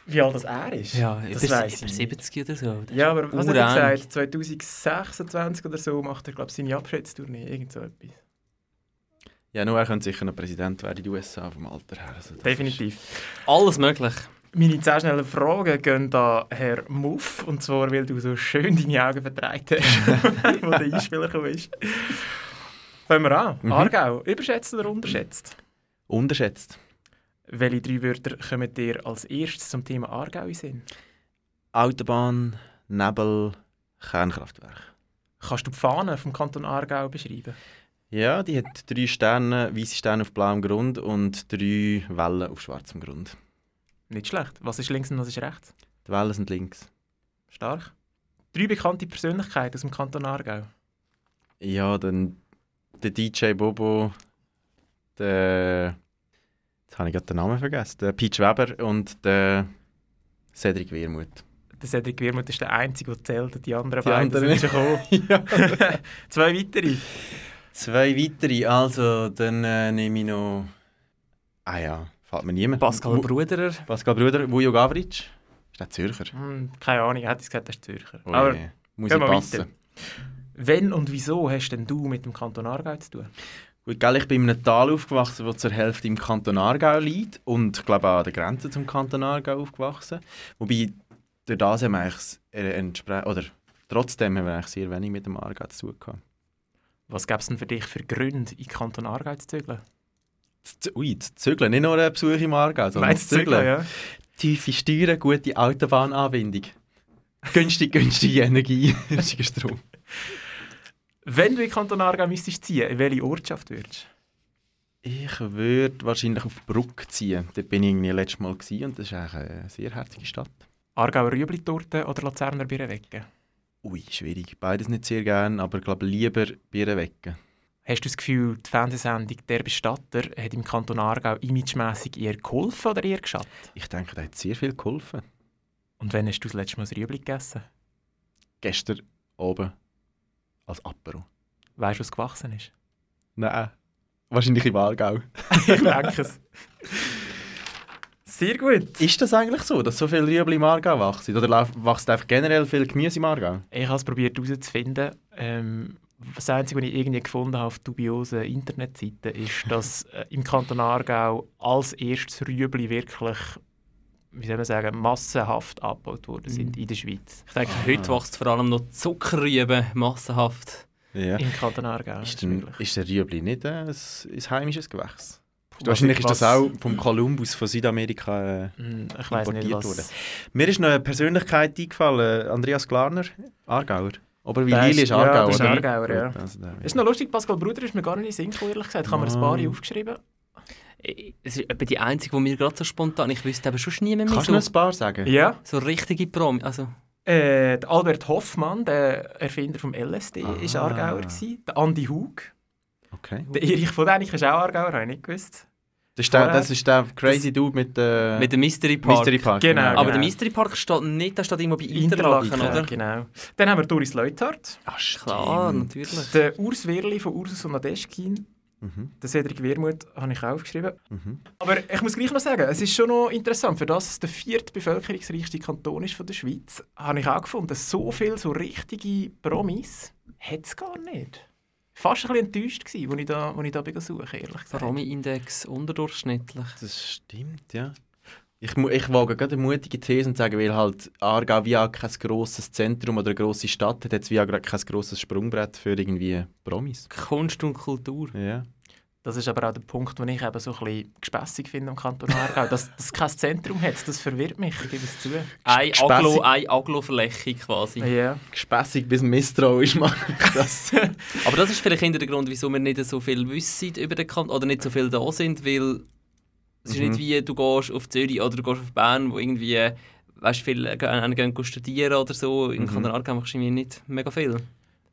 Wie alt das er ist? Ja, das über, weiss über ich. 70 oder so. Das Ja, aber was hat er gesagt? 2026 oder so macht er, glaube ich, seine Abschiedstournee. Irgend so etwas. Ja, nur er könnte sicher noch Präsident werden in den USA vom Alter her. Also Definitiv. Alles möglich. Meine 10 schnellen Fragen gehen an Herr Muff. Und zwar, weil du so schön deine Augen vertreibt hast, wo der Einspieler gekommen ist. Fangen wir an. Mhm. Aargau, überschätzt oder unterschätzt? Unterschätzt. Welche drei Wörter kommen dir als erstes zum Thema Aargau in Sinn? Autobahn, Nebel, Kernkraftwerk. Kannst du die Fahne vom Kanton Aargau beschreiben? Ja, die hat drei Sterne, weiße Sterne auf blauem Grund und drei Wellen auf schwarzem Grund. Nicht schlecht. Was ist links und was ist rechts? Die Wellen sind links. Stark. Drei bekannte Persönlichkeiten aus dem Kanton Aargau. Ja, dann der DJ Bobo, der. Jetzt habe ich gerade den Namen vergessen. Der Peach Weber und der Cedric Wermuth. Der Cedric Wirmuth ist der Einzige, der zählt. Die anderen Die beiden anderen- sind schon gekommen. Zwei weitere. Zwei weitere, also dann äh, nehme ich noch. Ah ja, fällt mir niemand. Pascal Mu- Bruderer. Pascal Bruder, Vujo Gavric. Ist der Zürcher? Hm, keine Ahnung, er hat gesagt, er ist Zürcher. Oh Aber je, muss ich wir passen. weiter. Wenn und wieso hast denn du mit dem Kanton Aargau zu tun? Gut, gell, ich bin in einem Tal aufgewachsen, das zur Hälfte im Kanton Aargau liegt und ich glaube auch an der Grenze zum Kanton Aargau aufgewachsen. Wobei, durch das haben wir eigentlich äh, oder trotzdem haben wir eigentlich sehr wenig mit dem Aargau zu tun gehabt. Was gäbe es denn für dich für Gründe, in Kanton Aargau zu zügeln? Ui, zu zügeln, nicht nur ein Besuch im Aargau, sondern Meinst zu du zügeln, zügeln. ja? Tiefe Steuern, gute Autobahnanbindung. günstig, günstige Energie, günstiger Strom. Wenn du in Kanton Aargau müsstest ziehen, in welche Ortschaft würdest Ich würde wahrscheinlich auf Bruck ziehen. Dort bin ich irgendwie letztes Mal gewesen und das ist eine sehr herzige Stadt. Argauer Rüebli-Torte oder Luzerner Birrenwecke? Ui, schwierig. Beides nicht sehr gern, aber ich glaube lieber Birrenwecke. Hast du das Gefühl, die Fernsehsendung «Der Bestatter» hat im Kanton Aargau imagemässig eher geholfen oder eher geschadet? Ich denke, da hat sehr viel geholfen. Und wann hast du das letzte Mal ein Rüebli gegessen? Gestern oben als Apero. Weißt du, was gewachsen ist? Nein, wahrscheinlich im Aargau. ich denke es. Sehr gut. Ist das eigentlich so, dass so viel Rüebli im Aargau wachsen? Oder wächst einfach generell viel Gemüse im Aargau? Ich habe es probiert herauszufinden. Ähm, das Einzige, was ich irgendwie gefunden habe auf dubiosen Internetseiten, ist, dass äh, im Kanton Aargau als erstes Rüebli wirklich wie soll man sagen, massenhaft abgebaut worden sind Mhm. in der Schweiz. Ich denke, heute wächst vor allem noch Zuckerrüben massenhaft. Ja. Im Kanton Aargau. Ist, denn, ist der Rüebli nicht äh, ein, ein heimisches Gewächs? Wahrscheinlich ist das auch vom Kolumbus von Südamerika äh, Hm, ich nicht, was- worden. Mir ist noch eine Persönlichkeit eingefallen, Andreas Glarner, Aargauer. Aber wie Lili ist Aargauer, Ja, das ist? Aargauer, ja. Gut, also Ist noch lustig, Pascal Bruder ist mir gar nicht in Sinn ehrlich gesagt. Ich habe mir ein paar aufgeschrieben. Es ist etwa die einzige, die mir gerade so spontan... Ich wüsste aber schon niemand mehr Kannst so... du noch ein paar sagen? Ja. So richtige Promi... Also... Äh, der Albert Hoffmann, der Erfinder vom LSD, war Ah. Aargauer. Gewesen. Der Andi Hug. Okay. Der Erich von Däniken ist auch Aargauer, habe ich nicht gewusst. Das ist der, das ist der crazy Dude mit, äh, Mit dem Mystery Park. Mystery Park Genau, Aber genau. der Mystery Park steht nicht, der steht irgendwo bei Interlaken, Interlaken, oder? genau. Dann haben wir Doris Leuthard. Ach, Klar, natürlich. Der Urs Werli von Ursus und Nadeschkin. Mhm. Der Cedric Wermuth habe ich auch aufgeschrieben. Mhm. Aber ich muss gleich noch sagen, es ist schon noch interessant, für das es der vierte bevölkerungsreichste Kanton ist von der Schweiz, habe ich auch gefunden, so viele so richtige Promis hat es gar nicht. Fast ein bisschen enttäuscht gewesen, als ich da, als ich da bin suchen, ehrlich gesagt. Promi-Index unterdurchschnittlich. Das stimmt, ja. Ich, ich wage gerade eine mutige These und sagen, weil halt Aargau wie auch kein grosses Zentrum oder eine grosse Stadt hat, hat es wie auch gerade kein grosses Sprungbrett für irgendwie Promis. Kunst und Kultur. Ja. Das ist aber auch der Punkt, den ich eben so ein bisschen gespässig finde am Kanton Aargau. dass dass es kein Zentrum hat, das verwirrt mich, ich gebe es zu. Ein. Aglo, ein Aglo-Fläche quasi. Ja. Gespässig bis misstrauisch mache ich das. Aber das ist vielleicht hinter der Grund, wieso wir nicht so viel wissen über den Kanton oder nicht so viel da sind, weil es ist Mhm. nicht wie du gehst auf Zürich oder du gehst auf Bern, wo irgendwie weißt, viele gehen, gehen studieren oder so. In Mhm. Kanton Aargau machst du nicht mega viel.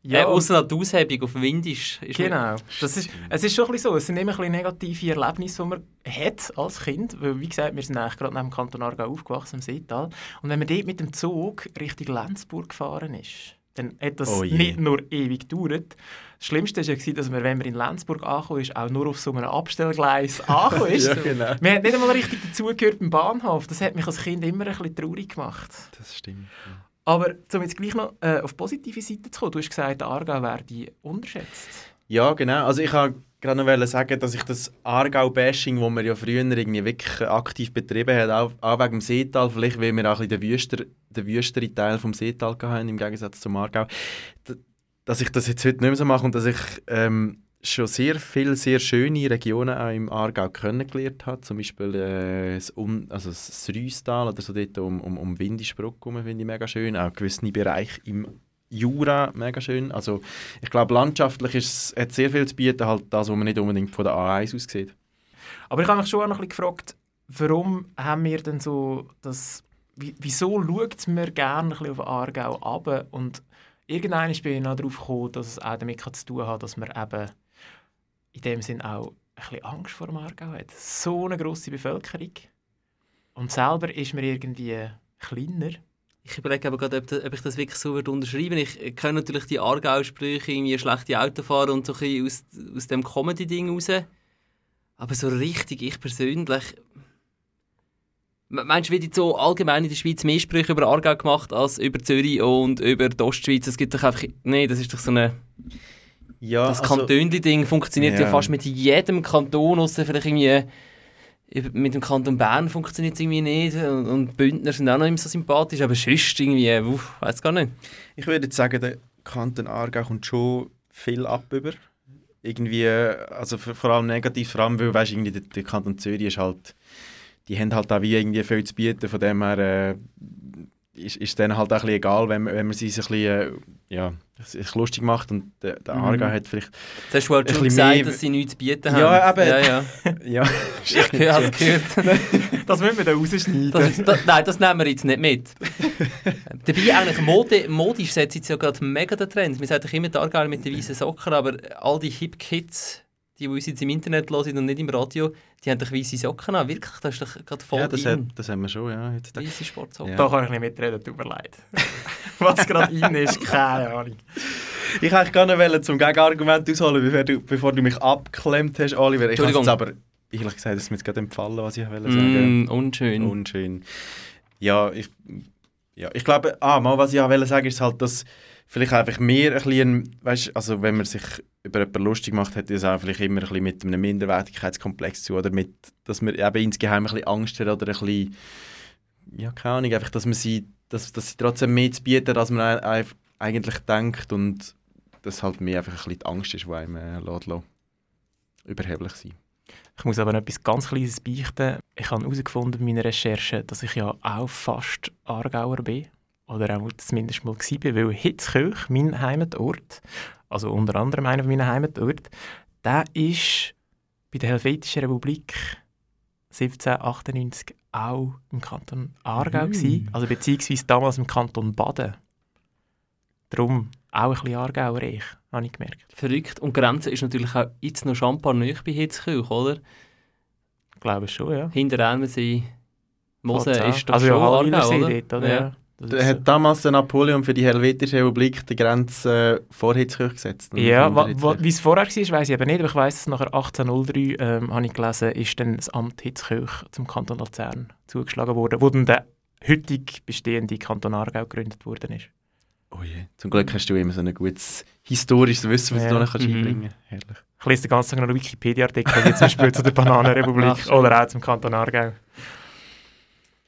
Ja, Ja, äh, Außer die Aushebung auf Windisch. Ist Genau. Das ist, es ist schon ein bisschen so. Es sind immer ein bisschen negative Erlebnisse, die man hat als Kind. Weil, wie gesagt, wir sind eigentlich gerade neben dem Kanton Aargau aufgewachsen, im Seetal. Und wenn man dort mit dem Zug Richtung Lenzburg gefahren ist, dann hat das Oh nicht nur ewig gedauert. Das Schlimmste war ja, dass man, wenn man in Lenzburg angekommen ist, auch nur auf so einem Abstellgleis angekommen ist. Ja, genau. Man hat nicht einmal richtig dazugehört beim Bahnhof. Das hat mich als Kind immer ein bisschen traurig gemacht. Das stimmt. Aber um jetzt gleich noch äh, auf positive Seite zu kommen, du hast gesagt, der Aargau werde unterschätzt. Ja, genau. Also ich wollte gerade noch sagen, dass ich das Aargau-Bashing, das man ja früher irgendwie wirklich aktiv betrieben hat, auch, auch wegen dem Seetal, vielleicht weil wir auch ein bisschen den, den wüsteren Teil vom Seetal hatten, im Gegensatz zum Aargau, dass ich das jetzt heute nicht mehr so mache und dass ich ähm, schon sehr viele, sehr schöne Regionen auch im Aargau kennengelernt habe. Zum Beispiel äh, das, um, also das Rüstal oder so dort um, um, um Windisbruck herum finde ich mega schön. Auch gewisse Bereiche im Jura mega schön. Also ich glaube, landschaftlich ist, hat sehr viel zu bieten, halt das, was man nicht unbedingt von der A1 aus sieht. Aber ich habe mich schon auch noch ein bisschen gefragt, warum haben wir denn so das... wie- Wieso schaut man gerne ein bisschen auf Aargau ab und irgendwann bin ich noch darauf gekommen, dass es auch damit zu tun hat, dass man eben in dem Sinn auch ein bisschen Angst vor dem Aargau hat. So eine grosse Bevölkerung und selber ist man irgendwie kleiner. Ich überlege aber gerade, ob, ob ich das wirklich so würde unterschreiben. Ich kenne natürlich die Aargau-Sprüche, irgendwie schlechte Autofahrer und so ein bisschen aus, aus dem Comedy-Ding raus. Aber so richtig, ich persönlich... Me- Meinst du, wird so allgemein in der Schweiz mehr Sprüche über Aargau gemacht als über Zürich und über die Ostschweiz? Es gibt doch einfach... Nein, das ist doch so eine... Ja, das also- Kantönli-Ding funktioniert ja. Ja. fast mit jedem Kanton, außer vielleicht irgendwie... Mit dem Kanton Bern funktioniert es irgendwie nicht und, und Bündner sind auch noch immer so sympathisch, aber sonst irgendwie, uff, weiß gar nicht. Ich würde jetzt sagen, der Kanton Aargau kommt schon viel ab über. Irgendwie, also vor vor allem negativ, vor allem weil weißt, irgendwie der, der Kanton Zürich ist halt, die haben halt auch wie irgendwie viel zu bieten, von dem her, äh, ist, ist dann halt auch ein bisschen egal, wenn, man- wenn man sie ein bisschen, äh, ja, sich lustig macht und der, der Mhm. Aargau hat vielleicht Jetzt hast du halt ein schon bisschen gesagt, mehr- dass sie nichts zu bieten haben. Ja, eben. Ja, ja. ja. Ich habe es gehört. Das müssen wir dann rausschneiden. Das, das, nein, das nehmen wir jetzt nicht mit. Dabei eigentlich Mode, modisch setzt jetzt ja gerade mega den Trend. Wir sagen doch immer die Aargauer mit den weißen Socken, aber all die Hip Kids, die, die uns jetzt im Internet hören und nicht im Radio, die haben doch weiße Socken an. Wirklich, das ist doch gerade voll ja, das, hat, das haben wir schon, ja. Jetzt. Weiße Sportsocken. Da kann ich nicht mitreden, tut mir leid. Was gerade in ist, keine Ahnung. Ich wollte gar nicht wollen, zum Gegenargument ausholen, bevor du, bevor du mich abgeklemmt hast, Oliver. Ich habe jetzt aber ehrlich gesagt, das ist mir jetzt gerade empfallen, was ich wollte sagen. Mm, unschön. Unschön. Ja, ich, ja, ich glaube, ah, mal, was ich auch wollte sagen, ist halt, dass vielleicht einfach mehr ein bisschen, weißt, also wenn man sich über jemanden lustig macht, hat das auch vielleicht immer ein bisschen mit einem Minderwertigkeitskomplex zu oder mit, dass man eben insgeheim ein bisschen Angst hat oder ein bisschen, ja, keine Ahnung, einfach, dass man sie, dass, dass sie trotzdem mehr zu bieten, als man eigentlich denkt und dass halt mehr einfach ein bisschen die Angst ist, die einem äh, lässt, lässt überheblich sein. Ich muss aber noch etwas ganz Kleines beichten. Ich habe herausgefunden bei meiner Recherche, dass ich ja auch fast Aargauer bin. Oder auch zumindest mal war, weil Hitzkirch, mein Heimatort, also unter anderem einer meiner Heimatorte, der ist bei der Helvetischen Republik 1798 auch im Kanton Aargau Mhm. gewesen, also beziehungsweise damals im Kanton Baden. Darum auch ein bisschen Aargauer ich, habe ich gemerkt. Verrückt. Und Grenze ist natürlich auch jetzt noch Champagne nicht bei Hitzkirch, oder? Ich glaube schon, ja. Hinter Elmensee, Mosel ist doch Also ja, schon Aargau, oder? dort, oder? Ja. Da hat damals der Napoleon für die Helvetische Republik die Grenze äh, vor Hitzkirch gesetzt. Ja, wie es vorher war, weiß ich aber nicht. Aber ich weiss, dass nachher 1803, ähm, habe ich gelesen, ist dann das Amt Hitzkirch zum Kanton Luzern zugeschlagen worden, wo dann der heutig bestehende Kanton Aargau gegründet worden ist. Oh je. Zum Glück hast du immer so ein gutes historisches Wissen, was Ja. du da kannst Mhm. einbringen Herrlich. Ich lese den ganzen Tag noch einen Wikipedia-Artikel, wie zum Beispiel zu der Bananenrepublik oder auch zum Kanton Aargau.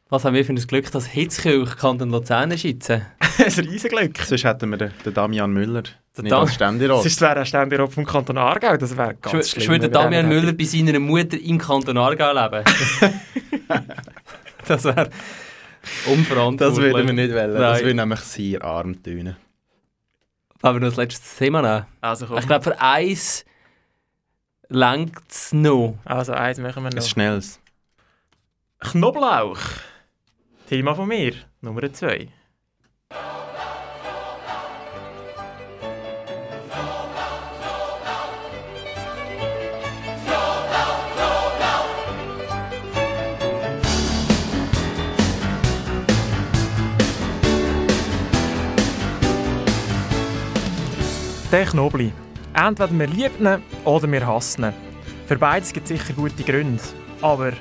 Was haben wir für ein Glück, dass Hitzkirch Kanton Luzern ist jetzt? ein riesiges Glück. Sonst hätten wir den, den Damian Müller nicht Dam- als Ständerat. Das wäre ein Ständerat vom Kanton Aargau, das wäre ganz Schw- schlimm. Wenn wir Damian Müller bei seiner Mutter im Kanton Aargau leben. das wäre unverantwortlich. Das würden wir nicht wollen. Das Nein. würde nämlich sehr arm tönen. Wollen wir noch das letzte Thema nehmen? Also komm. Ich glaube, für eins längt es noch. Also eins machen wir noch. Ein schnelles. Knoblauch. Thema von mir, Nummer zwei. Der Knobli. Entweder wir lieben ihn oder wir hassen ihn. Für beides gibt es sicher gute Gründe. Aber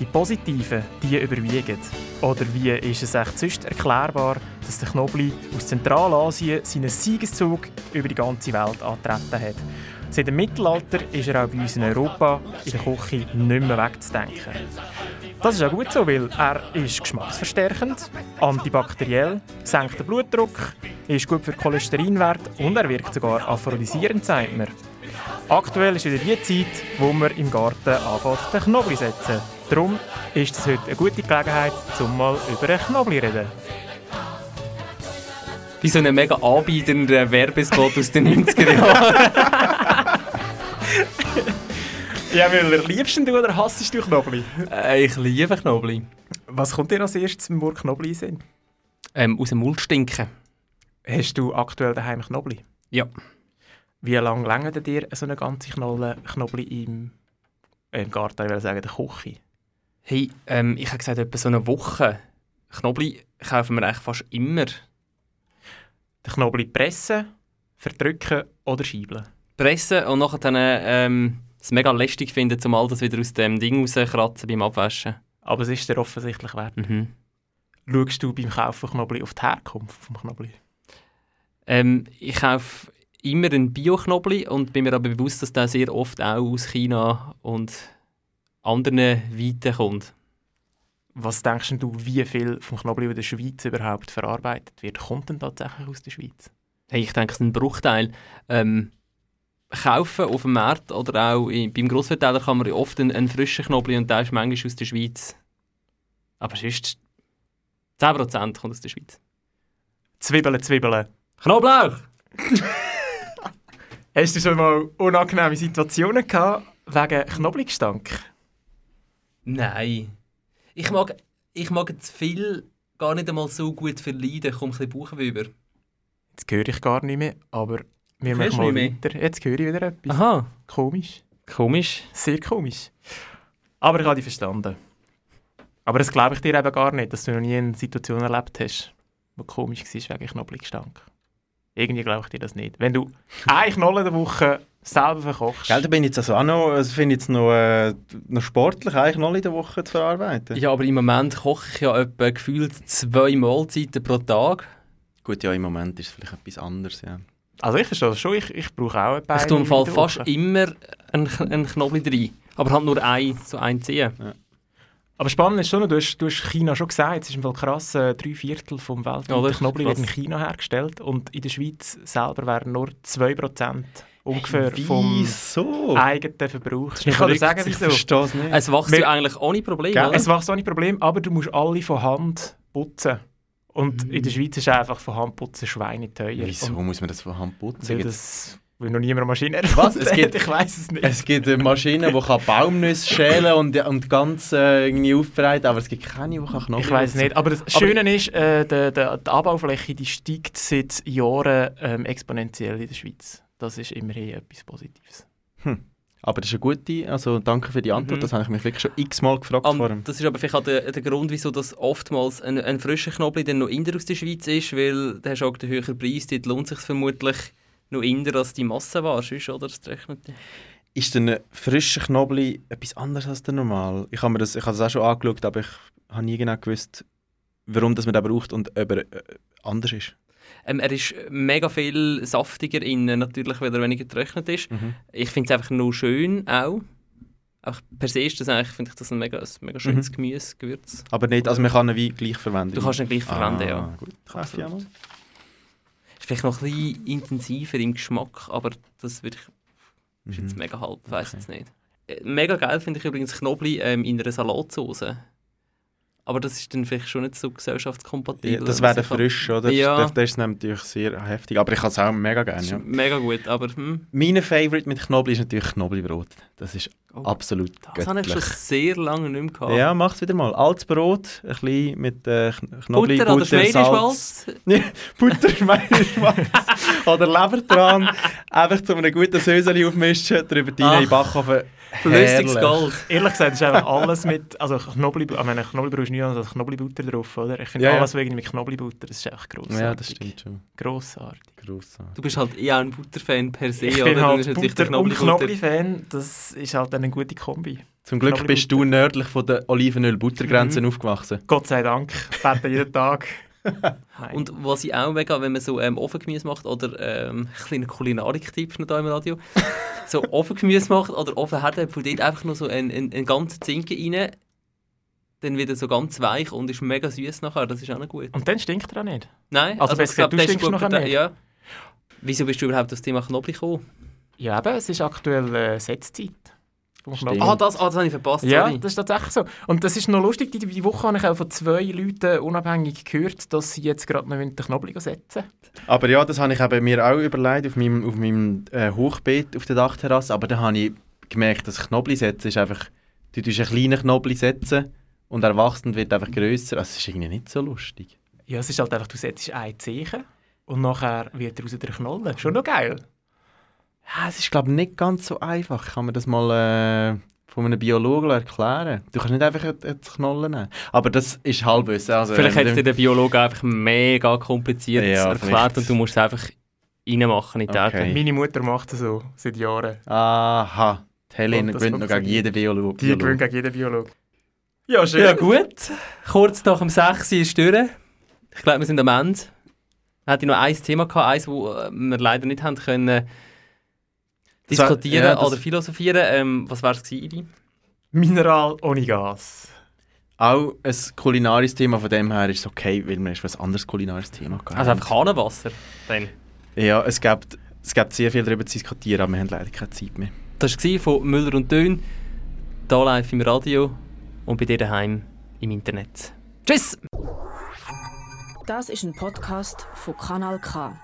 die positiven, die überwiegen. Oder wie ist es echt sonst erklärbar, dass der Knobli aus Zentralasien seinen Siegeszug über die ganze Welt angetreten hat? Seit dem Mittelalter ist er auch bei uns in Europa in der Küche nicht mehr wegzudenken. Das ist auch gut so, weil er ist geschmacksverstärkend, antibakteriell, senkt den Blutdruck, ist gut für den Cholesterinwert und er wirkt sogar aphrodisierend, sagt man. Aktuell ist wieder die Zeit, wo wir im Garten anfangen, den Knobli zu setzen. Darum ist es heute eine gute Gelegenheit, um mal über einen Knobli zu reden. Wie so ein mega anbietender Werbespot aus den 90er Jahren. Ja, Müller, liebst du oder hassest du Knobli? Äh, ich liebe Knobli. Was kommt dir als erstes im Wort Knobli Sinn? Ähm, aus dem Mund stinken. Hast du aktuell daheim Knobli? Ja. Wie lange länger dir so eine ganze Knolle Knobli im, äh, im Garten, ich will sagen, der Küche? Hey, ähm, ich habe gesagt, etwa so eine Woche. Knobli kaufen wir eigentlich fast immer. Den Knobli pressen, verdrücken oder scheibeln? Pressen und nachher dann ähm, es mega lästig finden, um all das wieder aus dem Ding rauskratzen beim Abwaschen. Aber es ist dir offensichtlich wert. Mhm. Schaust du beim Kaufen Knobli auf die Herkunft vom Knobli? Ähm, ich kaufe immer einen Bio-Knobli und bin mir aber bewusst, dass der sehr oft auch aus China und anderen Weiten kommt. Was denkst du, wie viel vom Knobli in der Schweiz überhaupt verarbeitet wird? Kommt denn tatsächlich aus der Schweiz? Hey, ich denke, es ist ein Bruchteil. Ähm, kaufen auf dem Markt oder auch in, beim Grossverteiler kann man oft einen, einen frischen Knobli und der ist manchmal aus der Schweiz. Aber sonst 10% kommt aus der Schweiz. Zwiebeln, Zwiebeln. Knoblauch! Hast du schon mal unangenehme Situationen gehabt wegen Knoblauchgestank? Nein. Ich mag, ich mag zu viel gar nicht einmal so gut verleiden. Ich komme ein bisschen Bauchweh über. Jetzt höre ich gar nicht mehr, aber wir Hörst machen mal weiter. Jetzt höre ich wieder etwas. Aha. Komisch. Komisch. Sehr komisch. Aber ich habe dich verstanden. Aber das glaube ich dir eben gar nicht, dass du noch nie eine Situation erlebt hast, die komisch war wegen Knoblauchgestank. Irgendwie glaube ich dir das nicht. Wenn du eine Knolle in der Woche selber verkochst. Gell, da bin ich jetzt also auch noch, also finde ich jetzt noch, äh, noch sportlich, eigentlich noch in der Woche zu verarbeiten. Ja, aber im Moment koche ich ja etwa gefühlt zwei Mahlzeiten pro Tag. Gut, ja, im Moment ist es vielleicht etwas anderes, ja. Also ich verstehe das schon, ich, ich brauche auch ein Ich tue im Fall fast immer einen, einen Knoblauch rein. Aber halt nur ein, so ein Zehen. Aber spannend ist schon, du hast, du hast China schon gesagt, es ist im Fall krass, äh, drei Viertel vom Ja, weltweiten das ist Knoblauch wird in. China hergestellt und in der Schweiz selber wären nur 2% ungefähr vom Wieso? eigenen Verbrauch. Ich kann dir sagen, ich wieso. verstehe es nicht. Es wächst ja eigentlich ohne Probleme? Es wächst ohne Problem, aber du musst alle von Hand putzen. Und in der Schweiz ist einfach von Hand putzen schweineteuer. Wieso Und muss man das von Hand putzen? Weil, noch niemand eine Maschine Was? erfunden Es hat. gibt- Ich weiß es nicht. Es gibt eine Maschine, die kann Baumnüsse schälen und, und ganz äh, irgendwie aufbereiten, aber es gibt keine, die kann Knoblauch Ich weiß nicht, aber das Schöne ist, äh, die, die, die Anbaufläche die steigt seit Jahren ähm, exponentiell in der Schweiz. Das ist immerhin etwas Positives. Hm. Aber das ist eine gute, also danke für die Antwort, Mhm. das habe ich mich wirklich schon x-mal gefragt Um, vorher. das ist aber vielleicht auch der, der Grund, wieso das oftmals ein, ein frischer Knoblauch dann noch inder aus der Schweiz ist, weil da hast auch den höheren Preis, dort lohnt sich vermutlich noch inder als die Massenware, sonst, oder? Das rechnet Ist denn ein frischer Knoblauch etwas anderes als der normal? Ich habe mir das, ich habe das auch schon angeschaut, aber ich habe nie genau gewusst, warum das man den braucht und ob er äh, anders ist. Ähm, er ist mega viel saftiger innen, natürlich, weil er weniger getrocknet ist. Mhm. Ich finde es einfach nur schön, auch. Auch per se ist das eigentlich, finde ich das ein mega, ein mega schönes Mhm. Gemüse, Gewürz. Aber nicht, also man kann ihn wie gleich verwenden. Du kannst ihn gleich verwenden, ah, ja. Gut, mal. Ist vielleicht noch ein bisschen intensiver im Geschmack, aber das würde ich. Ist jetzt Mhm. mega halb, weiß jetzt nicht. Äh, Mega geil finde ich übrigens Knoblauch ähm, in einer Salatsauce. Aber das ist dann vielleicht schon nicht so gesellschaftskompatibel. Ja, das wäre frisch, oder? Ja, Das, das ist natürlich sehr heftig, aber ich habe es auch mega gerne. Ja. mega gut, aber hm, Mein Favorite mit Knoblauch ist natürlich Knoblauchbrot. Das ist Oh, absolut das habe ich schon göttlich. sehr lange nicht mehr gehabt. Ja, mach's wieder mal. Altes Brot, ein bisschen mit äh, Kn- Knoblauch, Butter oder Salz. Schweineschmalz? Ja, Butter, Schweineschmalz oder Leber dran. Einfach zu einem guten Söseli aufmischen, drüber rein in den Ach, Backofen. Flüssiges. Gold. Ehrlich gesagt ist einfach alles mit, also Knoblauch, ich meine, Knoblauch ist nicht also Knoblauchbutter drauf, oder? Ich finde Ja, ja. alles wegen mit Knoblauchbutter, das ist echt grossartig. Ja, das stimmt schon. Grossartig. Grossartig. Du bist halt eher ein Butterfan per se, Ich oder? bin Du halt bist natürlich der Butter und Knoblauchbutter. Knoblauch-Fan, das ist halt eine gute Kombi. Zum Glück bist du nördlich von der Olivenöl-Buttergrenze Mhm. aufgewachsen. Gott sei Dank, bete jeden Tag. Und was ich auch mega, wenn man so ähm, Ofengemüse macht, oder ähm, ein kleiner Kulinarik-Tipp noch da im Radio, so Ofengemüse macht oder Ofenherdäpfel, dort einfach nur so einen, einen, einen ganzen Zinken rein, dann wieder so ganz weich und ist mega süß nachher, das ist auch noch gut. Und dann stinkt er auch nicht. Nein, Also besser ich glaub, gesagt, du stinkst nachher nicht. Ja. Wieso bist du überhaupt auf das Thema Knoblauch gekommen? Ja, eben, es ist aktuell äh, Setzzeit. Vom. Knoblauch. Ah, das, ah, das habe ich verpasst, Ja, sorry. das ist tatsächlich so. Und das ist noch lustig, die, die Woche habe ich auch von zwei Leuten unabhängig gehört, dass sie jetzt gerade noch den Knoblauch setzen Aber ja, das habe ich eben mir auch überlegt auf meinem, auf meinem äh, Hochbeet auf der Dachterrasse. Aber da habe ich gemerkt, dass Knoblauch setzen ist einfach, du tust einen kleinen Knoblauch setzen und er wächst und wird einfach grösser. Also, das ist irgendwie nicht so lustig. Ja, es ist halt einfach, du setzt ein Zeichen und nachher wird daraus der Knolle. Schon noch geil. Ja, es ist glaube ich nicht ganz so einfach. Kann man das mal äh, von einem Biologen erklären? Du kannst nicht einfach eine, eine Knolle nehmen. Aber das ist Halbwissen. Also, Vielleicht hat es dir der Biologe einfach mega kompliziert Ja, erklärt vielleicht. und du musst es einfach reinmachen in die Okay. Meine Mutter macht das so seit Jahren. Aha, die Helene gewinnt noch gegen jeden Biologen. Die gewinnt gegen jeden Biologen. Ja, schön. Ja gut, kurz nach dem 6 Uhr ist durch. Ich glaube, wir sind am Ende. Wir hatten noch ein Thema, gehabt, eins, das wir leider nicht haben können diskutieren ja, oder philosophieren. Ähm, was war es gewesen? Mineral ohne Gas. Auch ein kulinarisches Thema von dem her ist es okay, weil wir erst ein anderes kulinarisches Thema gehabt Also einfach Hahnenwasser. Dann. Ja, es gibt, es gibt sehr viel darüber zu diskutieren, aber wir haben leider keine Zeit mehr. Das war von Müller und Dön, hier live im Radio und bei dir daheim im Internet. Tschüss! Das ist ein Podcast von Kanal K.